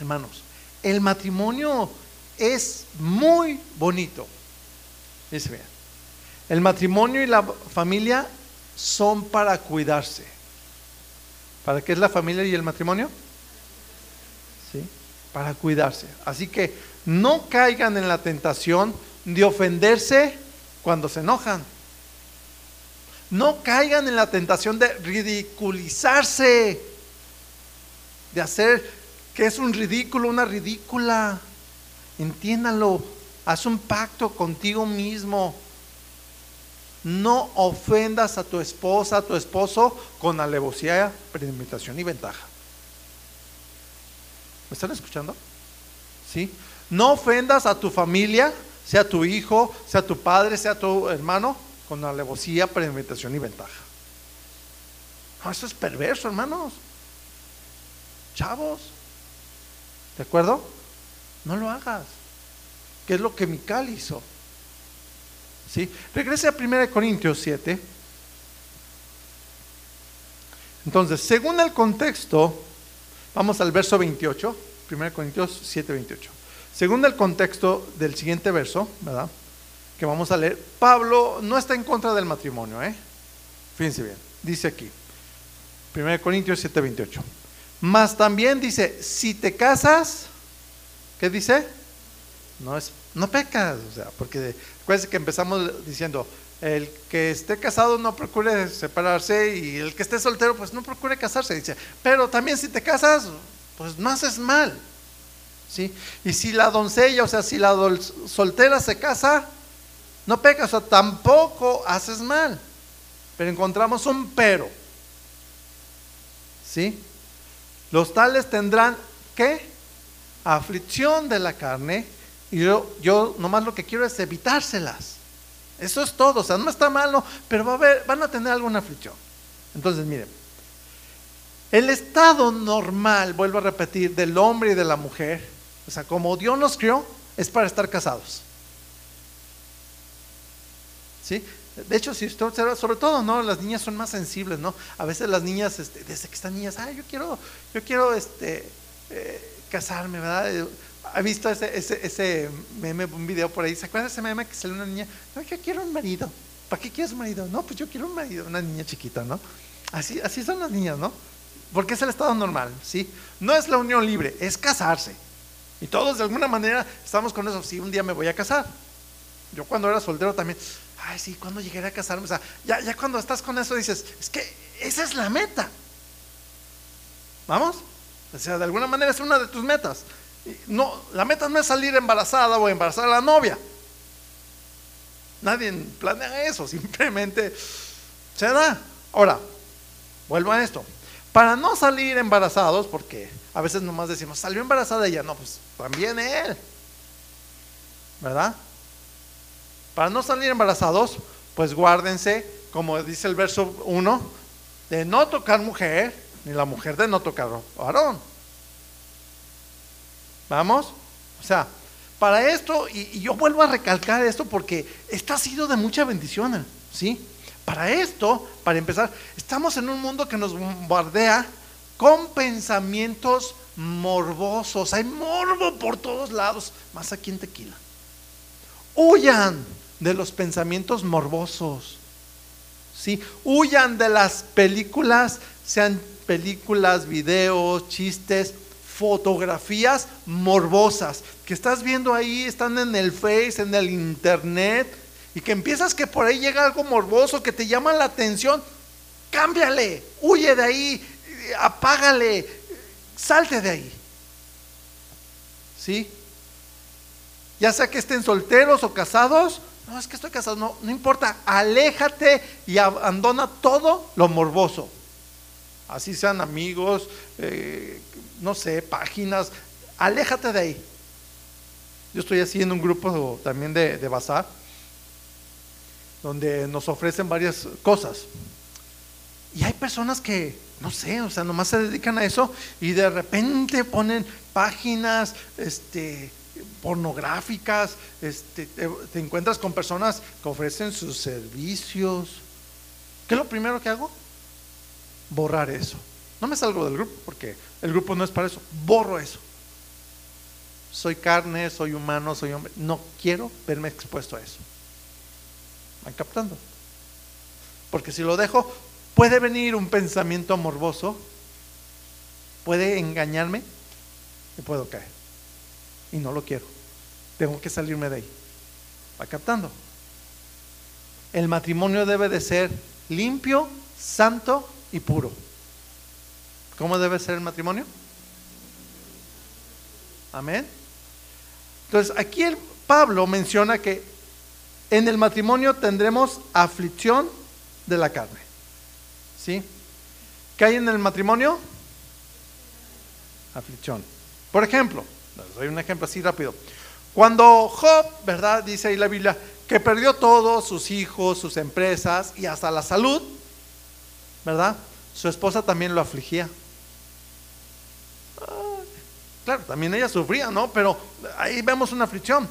hermanos, el matrimonio es muy bonito. Dice bien. El matrimonio y la familia son para cuidarse. ¿Para qué es la familia y el matrimonio? ¿Sí? Para cuidarse. Así que no caigan en la tentación de ofenderse cuando se enojan. No caigan en la tentación de ridiculizarse, de hacer que es un ridículo, una ridícula. Entiéndalo, haz un pacto contigo mismo no ofendas a tu esposa, a tu esposo con alevosía, premeditación y ventaja. ¿Me están escuchando? ¿Sí? No ofendas a tu familia, sea tu hijo, sea tu padre, sea tu hermano, con alevosía, premeditación y ventaja. No, eso es perverso, hermanos. Chavos. ¿De acuerdo? No lo hagas. ¿Qué es lo que Mical hizo? ¿Sí? Regrese a 1 Corintios 7. Entonces, según el contexto, vamos al verso 28, 1 Corintios 7, 28. Según el contexto del siguiente verso, ¿verdad? Que vamos a leer, Pablo no está en contra del matrimonio, ¿eh? Fíjense bien, dice aquí, 1 Corintios 7, 28. Más también dice, si te casas, ¿qué dice? No es no pecas, o sea, porque acuérdense que empezamos diciendo, el que esté casado no procure separarse y el que esté soltero pues no procure casarse, dice, pero también si te casas, pues no haces mal, ¿sí? Y si la doncella, o sea, si la soltera se casa, no pecas, o sea, tampoco haces mal, pero encontramos un pero, ¿sí? Los tales tendrán, ¿qué? Aflicción de la carne, y yo, yo nomás lo que quiero es evitárselas. Eso es todo, o sea, no está mal, pero van a tener alguna aflicción. Entonces, miren, el estado normal, vuelvo a repetir, del hombre y de la mujer, o sea, como Dios nos crió, es para estar casados. ¿Sí? De hecho, si usted observa, sobre todo, ¿no? Las niñas son más sensibles, ¿no? A veces las niñas, este, desde que están niñas, ay, yo quiero, yo quiero, este, eh, casarme, ¿verdad? ¿Ha visto ese, ese, ese, meme, un video por ahí? ¿Se acuerda de ese meme que sale una niña? No, yo quiero un marido. ¿Para qué quieres un marido? No, pues yo quiero un marido, una niña chiquita, ¿no? Así, así son las niñas, ¿no? Porque es el estado normal, ¿sí? No es la unión libre, es casarse. Y todos de alguna manera estamos con eso, sí, un día me voy a casar. Yo cuando era soltero también, ay, sí, cuando llegué a casarme? O sea, ya, ya cuando estás con eso dices, es que esa es la meta. ¿Vamos? O sea, de alguna manera es una de tus metas. No, la meta no es salir embarazada o embarazar a la novia. Nadie planea eso, simplemente se da. Ahora, vuelvo a esto. Para no salir embarazados, porque a veces nomás decimos, salió embarazada ella, no, pues también él. ¿Verdad? Para no salir embarazados, pues guárdense, como dice el verso 1, de no tocar mujer, ni la mujer de no tocar varón. ¿Vamos? O sea, para esto, y, yo vuelvo a recalcar esto porque esto ha sido de mucha bendición, ¿sí? Para esto, para empezar, estamos en un mundo que nos bombardea con pensamientos morbosos. Hay morbo por todos lados, más aquí en Tequila. Huyan de los pensamientos morbosos. ¿sí? Huyan de las películas, sean películas, videos, chistes, fotografías morbosas que estás viendo ahí, están en el Face, en el Internet, y que empiezas que por ahí llega algo morboso que te llama la atención, cámbiale, huye de ahí, apágale, salte de ahí. ¿Sí? Ya sea que estén solteros o casados, no, es que estoy casado, no, no importa, aléjate y abandona todo lo morboso. Así sean amigos, eh, no sé, páginas, aléjate de ahí. Yo estoy haciendo un grupo también de, de bazar donde nos ofrecen varias cosas. Y hay personas que, no sé, o sea, nomás se dedican a eso y de repente ponen páginas este, pornográficas, este, te, encuentras con personas que ofrecen sus servicios. ¿Qué es lo primero que hago? Borrar eso. No me salgo del grupo porque el grupo no es para eso. Borro eso. Soy carne, soy humano, soy hombre. No quiero verme expuesto a eso. ¿Van captando? Porque si lo dejo, puede venir un pensamiento morboso, puede engañarme y puedo caer. Y no lo quiero. Tengo que salirme de ahí. ¿Va captando? El matrimonio debe de ser limpio, santo y puro. ¿Cómo debe ser el matrimonio? Amén. Entonces, aquí el Pablo menciona que en el matrimonio tendremos aflicción de la carne. ¿Sí? ¿Qué hay en el matrimonio? Aflicción. Por ejemplo, doy un ejemplo así rápido. Cuando Job, ¿verdad? Dice ahí la Biblia, que perdió todo, sus hijos, sus empresas y hasta la salud, ¿verdad? Su esposa también lo afligía. claro, también ella sufría, ¿no? Pero ahí vemos una aflicción.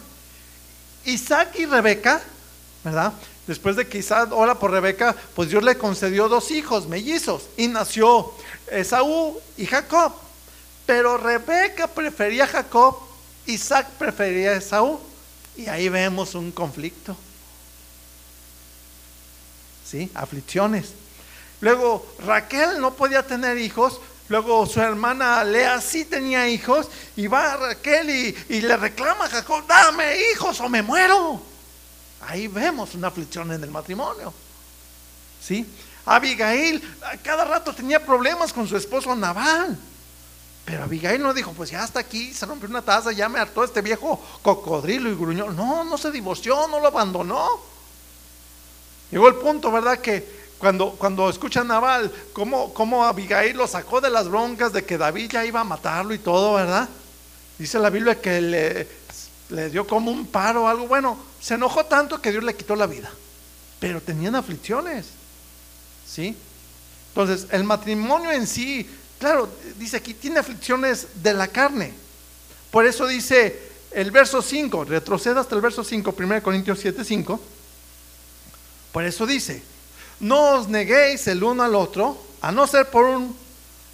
Isaac y Rebeca, ¿verdad? Después de que Isaac ora por Rebeca, pues Dios le concedió dos hijos mellizos y nació Esaú y Jacob. Pero Rebeca prefería a Jacob, Isaac prefería a Esaú. Y ahí vemos un conflicto. ¿Sí? Aflicciones. Luego Raquel no podía tener hijos Luego su hermana Lea sí tenía hijos y va Raquel y, le reclama a Jacob, dame hijos o me muero. Ahí vemos una aflicción en el matrimonio. ¿Sí? Abigail cada rato tenía problemas con su esposo Nabal. Pero Abigail no dijo, pues ya hasta aquí, se rompió una taza, ya me hartó este viejo cocodrilo y gruñó. No, no se divorció, no lo abandonó. Llegó el punto, ¿verdad? Que cuando, cuando escucha Naval, cómo, cómo Abigail lo sacó de las broncas de que David ya iba a matarlo y todo, ¿verdad? Dice la Biblia que le, le dio como un paro o algo. Bueno, se enojó tanto que Dios le quitó la vida. Pero tenían aflicciones. ¿Sí? Entonces, el matrimonio en sí, claro, dice aquí, tiene aflicciones de la carne. Por eso dice el verso 5, retroceda hasta el verso 5, 1 Corintios 7, 5. Por eso dice, no os neguéis el uno al otro, a no ser por, un,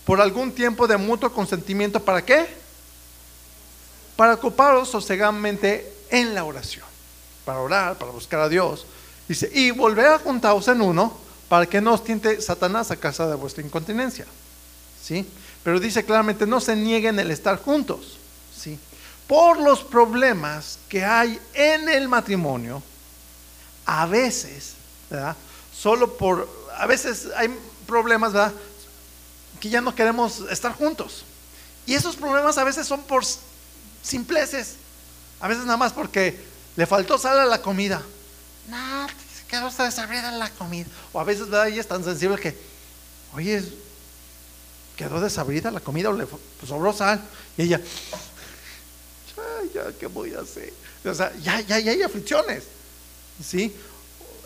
por algún tiempo de mutuo consentimiento. ¿Para qué? Para ocuparos sosegadamente en la oración. Para orar, para buscar a Dios. Dice, y volver a juntaros en uno para que no os tiente Satanás a casa de vuestra incontinencia. ¿Sí? Pero dice claramente, no se nieguen el estar juntos. ¿Sí? Por los problemas que hay en el matrimonio, a veces, ¿verdad? solo por, a veces hay problemas, ¿verdad? Que ya no queremos estar juntos. Y esos problemas a veces son por simpleces. A veces nada más porque le faltó sal a la comida. No, quedó desabrida la comida. O a veces, ¿verdad? Ella es tan sensible que, oye, quedó desabrida la comida le pues, sobró sal. Y ella, ay, ya, ¿qué voy a hacer? O sea, ya, ya, ya hay aflicciones. ¿Sí?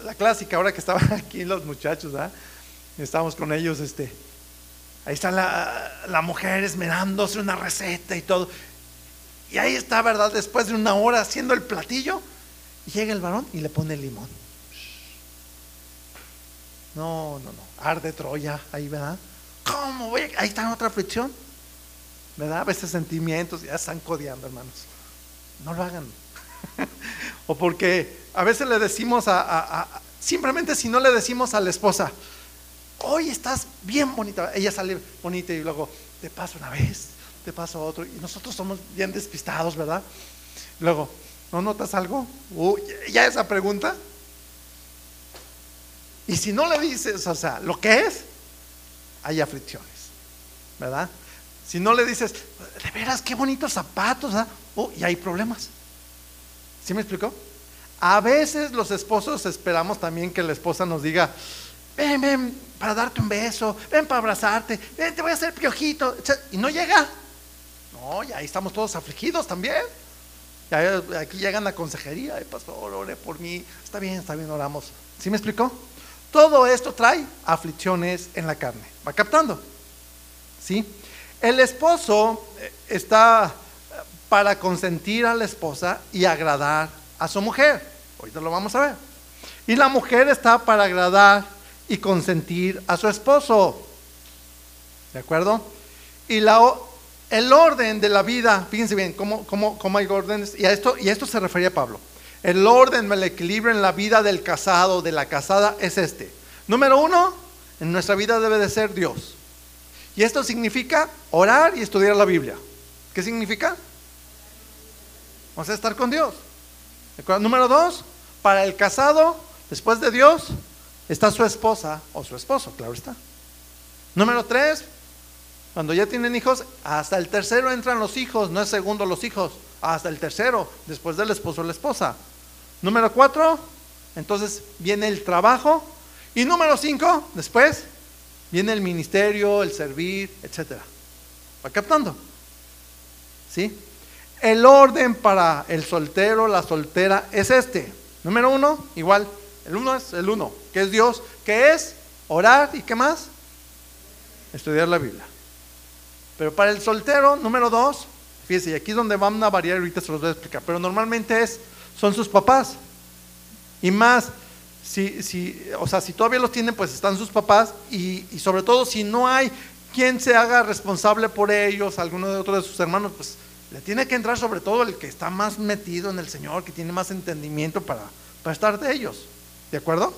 La clásica, ahora que estaban aquí los muchachos, ¿ah? Estábamos con ellos, este. Ahí está la, la mujer esmerándose una receta y todo. Y ahí está, ¿verdad? Después de una hora haciendo el platillo, llega el varón y le pone el limón. No, no, no. Arde Troya, ahí, ¿verdad? ¿Cómo? Ahí está otra aflicción. ¿Verdad? A veces sentimientos ya están codeando, hermanos. No lo hagan. o porque a veces le decimos a, simplemente si no le decimos a la esposa, hoy estás bien bonita, ella sale bonita y luego te paso una vez, te paso otro, y nosotros somos bien despistados, ¿verdad? Luego, ¿no notas algo? ya esa pregunta. Y si no le dices, o sea, lo que es, hay aflicciones, ¿verdad? Si no le dices, de veras, qué bonitos zapatos, ¿verdad? Oh, y hay problemas. ¿Sí me explicó? A veces los esposos esperamos también que la esposa nos diga, ven, ven para darte un beso, ven para abrazarte, ven, te voy a hacer piojito, y no llega. No, ya ahí estamos todos afligidos también. Ya, aquí llegan la consejería, pastor, ore por mí, está bien, está bien, oramos. ¿Sí me explicó? Todo esto trae aflicciones en la carne. ¿Va captando? ¿Sí? El esposo eh, está para consentir a la esposa y agradar a su mujer. Ahorita lo vamos a ver. Y la mujer está para agradar y consentir a su esposo. ¿De acuerdo? Y el orden de la vida, fíjense bien, cómo hay órdenes, y a, esto, y a esto se refería Pablo. El orden, el equilibrio en la vida del casado, de la casada, es este. Número uno, en nuestra vida debe de ser Dios. Y esto significa orar y estudiar la Biblia. ¿Qué significa? Vamos a estar con Dios. Número dos, para el casado, después de Dios, está su esposa o su esposo, claro está. Número tres, cuando ya tienen hijos, hasta el tercero entran los hijos, no es segundo los hijos, hasta el tercero, después del esposo o la esposa. Número cuatro, entonces viene el trabajo. Y número cinco, después viene el ministerio, el servir, etc. ¿Va captando? ¿Sí? El orden para el soltero, la soltera, es este. Número uno, igual, el uno es el uno, que es Dios, que es orar y qué más? Estudiar la Biblia. Pero para el soltero, número dos, fíjese, y aquí es donde van a variar, ahorita se los voy a explicar, pero normalmente es, son sus papás. Y más, si, si, o sea, si todavía los tienen, pues están sus papás, y, y sobre todo si no hay quien se haga responsable por ellos, alguno de otros de sus hermanos, pues le tiene que entrar sobre todo el que está más metido en el Señor, que tiene más entendimiento para, para estar de ellos. ¿De acuerdo?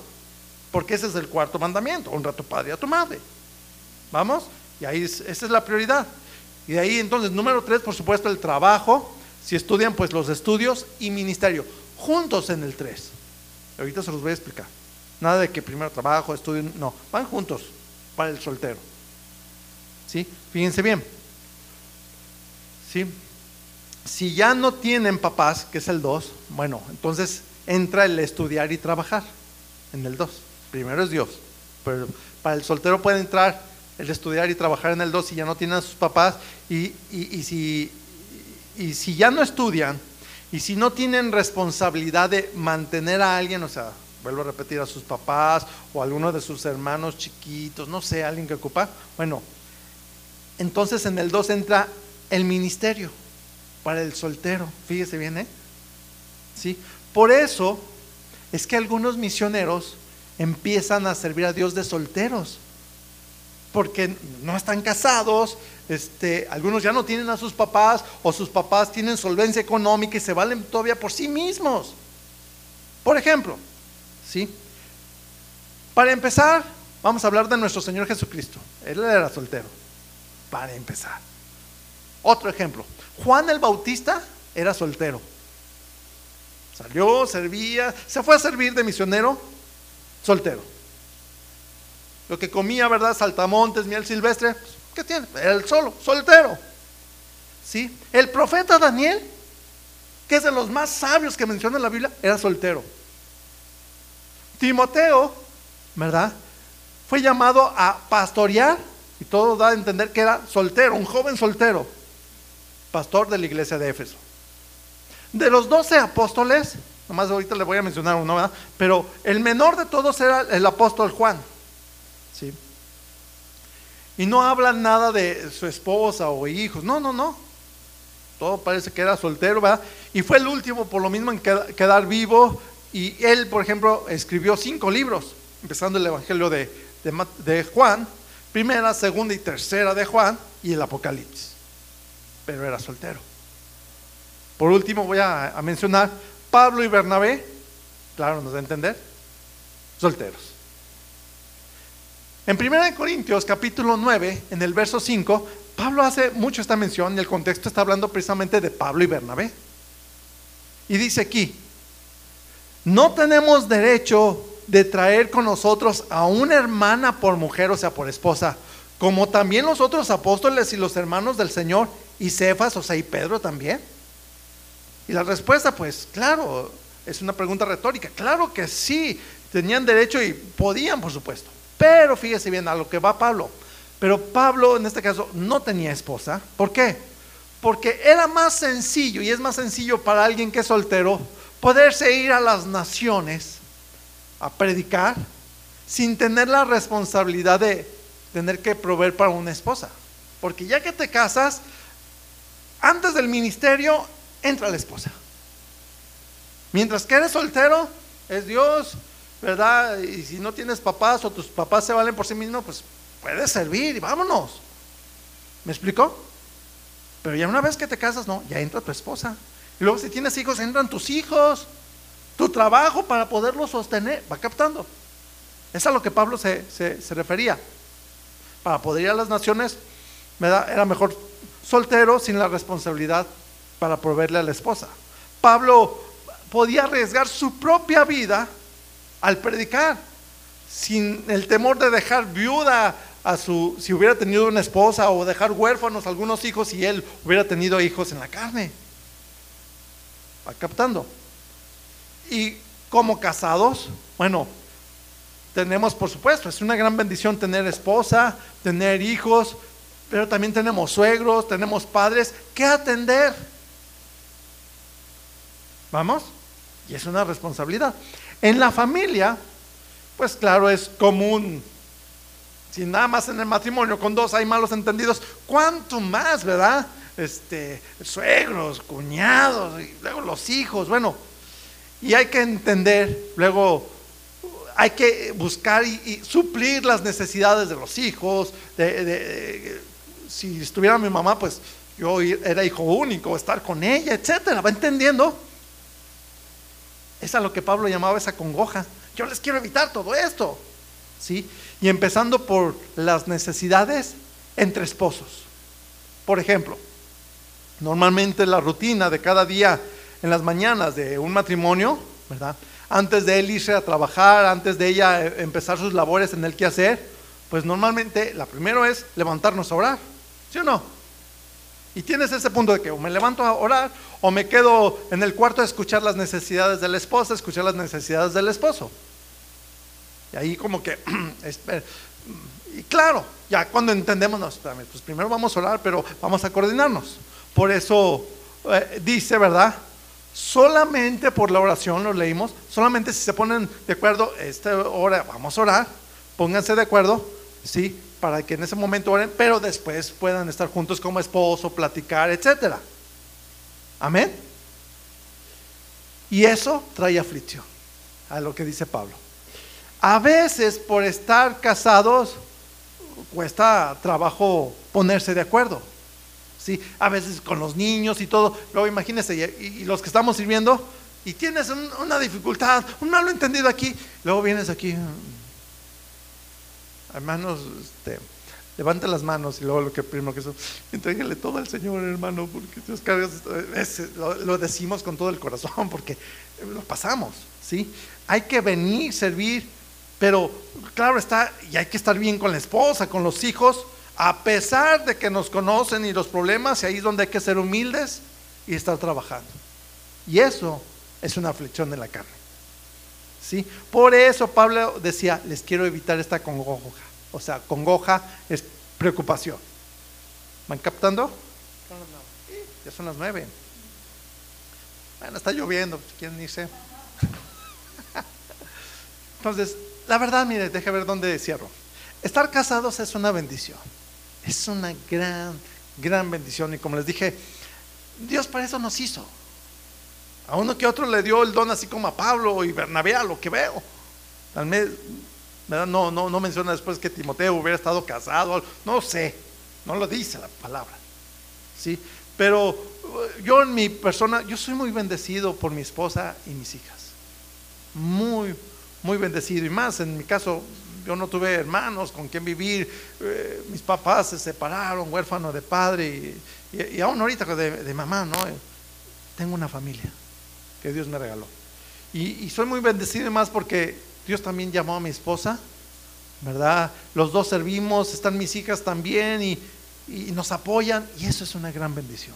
Porque ese es el cuarto mandamiento, honra a tu padre y a tu madre. ¿Vamos? Y ahí esa es la prioridad. Y de ahí entonces, número tres, por supuesto, el trabajo. Si estudian, pues los estudios y ministerio. Juntos en el tres. Ahorita se los voy a explicar. Nada de que primero trabajo, estudio, no. Van juntos para el soltero. ¿Sí? Fíjense bien. ¿Sí? Si ya no tienen papás, que es el 2, bueno, entonces entra el estudiar y trabajar en el 2. Primero es Dios, pero para el soltero puede entrar el estudiar y trabajar en el 2 si ya no tienen a sus papás y, si, y si ya no estudian y si no tienen responsabilidad de mantener a alguien, o sea, vuelvo a repetir, a sus papás o a alguno de sus hermanos chiquitos, no sé, alguien que ocupa, bueno, entonces en el 2 entra el ministerio para el soltero. Fíjese bien, ¿eh? ¿Sí? Por eso es que algunos misioneros empiezan a servir a Dios de solteros. Porque no están casados, este, algunos ya no tienen a sus papás o sus papás tienen solvencia económica y se valen todavía por sí mismos. Por ejemplo, ¿sí? Para empezar, vamos a hablar de nuestro Señor Jesucristo. Él era soltero. Para empezar. Otro ejemplo. Juan el Bautista era soltero. Salió, servía, se fue a servir de misionero, soltero. Lo que comía, ¿verdad? Saltamontes, miel silvestre, pues, ¿qué tiene? El solo, soltero. ¿sí? El profeta Daniel, que es de los más sabios que menciona la Biblia, era soltero. Timoteo, ¿verdad? Fue llamado a pastorear y todo da a entender que era soltero, un joven soltero, pastor de la iglesia de Éfeso. De los doce apóstoles, nomás ahorita le voy a mencionar uno, ¿verdad? Pero el menor de todos era el apóstol Juan. Y no hablan nada de su esposa o hijos, no, no, no. Todo parece que era soltero, ¿verdad? Y fue el último por lo mismo en quedar vivo. Y él, por ejemplo, escribió cinco libros, empezando el Evangelio de, Juan, primera, segunda y tercera de Juan y el Apocalipsis. Pero era soltero. Por último voy a, mencionar Pablo y Bernabé, claro, nos da a entender, solteros. En 1 Corintios capítulo 9, en el verso 5, Pablo hace mucho esta mención y el contexto está hablando precisamente de Pablo y Bernabé. Y dice aquí, no tenemos derecho de traer con nosotros a una hermana por mujer, o sea, por esposa, como también los otros apóstoles y los hermanos del Señor, y Cefas, o sea, y Pedro también. Y la respuesta, pues, claro, es una pregunta retórica. Claro que sí, tenían derecho y podían, por supuesto. Pero fíjese bien a lo que va Pablo. Pero Pablo, en este caso, no tenía esposa. ¿Por qué? Porque era más sencillo, y es más sencillo para alguien que es soltero, poderse ir a las naciones a predicar sin tener la responsabilidad de tener que proveer para una esposa. Porque ya que te casas, antes del ministerio entra la esposa. Mientras que eres soltero, es Dios, ¿verdad? Y si no tienes papás o tus papás se valen por sí mismos, pues puedes servir y vámonos. ¿Me explicó? Pero ya una vez que te casas, no, ya entra tu esposa. Y luego si tienes hijos, entran tus hijos tu trabajo para poderlo sostener. Va captando. Es a lo que Pablo se, refería. Para poder ir a las naciones, era mejor soltero sin la responsabilidad para proveerle a la esposa. Pablo podía arriesgar su propia vida al predicar, sin el temor de dejar viuda a su, si hubiera tenido una esposa, o dejar huérfanos algunos hijos si él hubiera tenido hijos en la carne. Va captando. Y como casados, bueno, tenemos por supuesto, es una gran bendición tener esposa, tener hijos, pero también tenemos suegros, tenemos padres que atender. ¿Vamos? Y es una responsabilidad. En la familia, pues claro, es común. Si nada más en el matrimonio con dos hay malos entendidos, ¿cuánto más, verdad? Este, suegros, cuñados, y luego los hijos, bueno, y hay que entender, luego hay que buscar y, suplir las necesidades de los hijos. si estuviera mi mamá, pues yo era hijo único, estar con ella, etcétera. ¿Va entendiendo? Es a lo que Pablo llamaba esa congoja. Yo les quiero evitar todo esto. ¿Sí? Y empezando por las necesidades entre esposos. Por ejemplo, normalmente la rutina de cada día en las mañanas de un matrimonio, ¿verdad? Antes de él irse a trabajar, antes de ella eh, empezar sus labores en el hacer, pues normalmente la primero es levantarnos a orar, ¿sí o no? Y tienes ese punto de que o me levanto a orar o me quedo en el cuarto a escuchar las necesidades de la esposa, escuchar las necesidades del esposo. Y ahí como que, y claro, ya cuando entendemos, pues primero vamos a orar, pero vamos a coordinarnos. Por eso eh, dice, ¿verdad? solamente por la oración, lo leímos, solamente si se ponen de acuerdo, esta hora vamos a orar, pónganse de acuerdo, ¿sí? Para que en ese momento oren, pero después puedan estar juntos como esposo, platicar, etcétera. Amén. Y eso trae aflicción, a lo que dice Pablo. A veces por estar casados cuesta trabajo ponerse de acuerdo. ¿sí? A veces con los niños y todo. Luego imagínense, y, los que estamos sirviendo, y tienes una dificultad, un malo entendido aquí, luego vienes aquí, hermanos, este, levante las manos y luego lo que primero que eso, entréguele todo al Señor, hermano, porque Dios cargas, lo, lo, decimos con todo el corazón, porque lo pasamos, ¿sí? Hay que venir, servir, pero claro está, y hay que estar bien con la esposa, con los hijos, A pesar de que nos conocen y los problemas, y ahí es donde hay que ser humildes y estar trabajando. Y eso es una aflicción de la carne. ¿Sí? Por eso Pablo decía, les quiero evitar esta congoja. O sea, congoja es preocupación. ¿Van captando? Ya son las nueve. Bueno, está lloviendo, pues, ¿quién dice? Entonces, la verdad, mire, deje ver dónde cierro. Estar casados es una bendición. Es una gran, gran bendición. Y como les dije, Dios para eso nos hizo. A uno que otro le dio el don así como a Pablo y Bernabé, a lo que veo. Tal vez, No, no, no menciona después que Timoteo hubiera estado casado. No sé, no lo dice la palabra. ¿sí? Pero uh, yo en mi persona, yo soy muy bendecido por mi esposa y mis hijas. Muy, muy bendecido. Y más, en mi caso, yo no tuve hermanos con quien vivir. Eh, mis papás se separaron, huérfano de padre. Y, aún ahorita de, de mamá, ¿no? Tengo una familia que Dios me regaló. Y, y, soy muy bendecido y más porque Dios también llamó a mi esposa, ¿verdad? Los dos servimos, están mis hijas también y, y nos apoyan y eso es una gran bendición,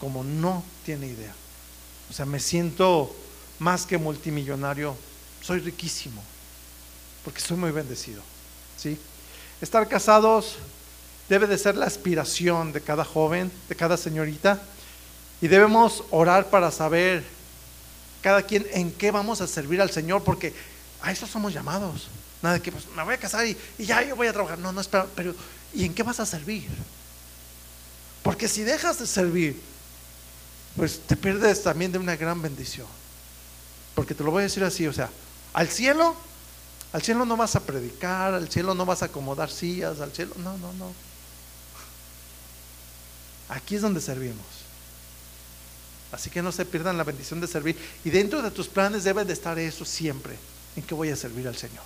como no tiene idea. O sea, me siento más que multimillonario, soy riquísimo, porque soy muy bendecido. ¿sí? Estar casados debe de ser la aspiración de cada joven, de cada señorita, y debemos orar para saber cada quien en qué vamos a servir al Señor, porque a eso somos llamados. Nada de que pues, me voy a casar y, ya yo voy a trabajar. No, no, espera, pero ¿y en qué vas a servir? Porque si dejas de servir, pues te pierdes también de una gran bendición. Porque te lo voy a decir así, o sea, al cielo, al cielo no vas a predicar, al cielo no vas a acomodar sillas, al cielo, no, no, no. Aquí es donde servimos. Así que no se pierdan la bendición de servir. Y dentro de tus planes debe de estar eso siempre. ¿En qué voy a servir al Señor?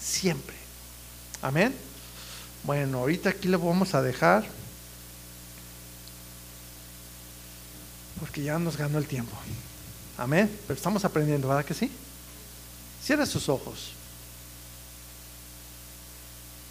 Siempre. Amén. Bueno, ahorita aquí le vamos a dejar. Porque ya nos ganó el tiempo. Amén. Pero estamos aprendiendo, ¿verdad que sí? Cierra sus ojos.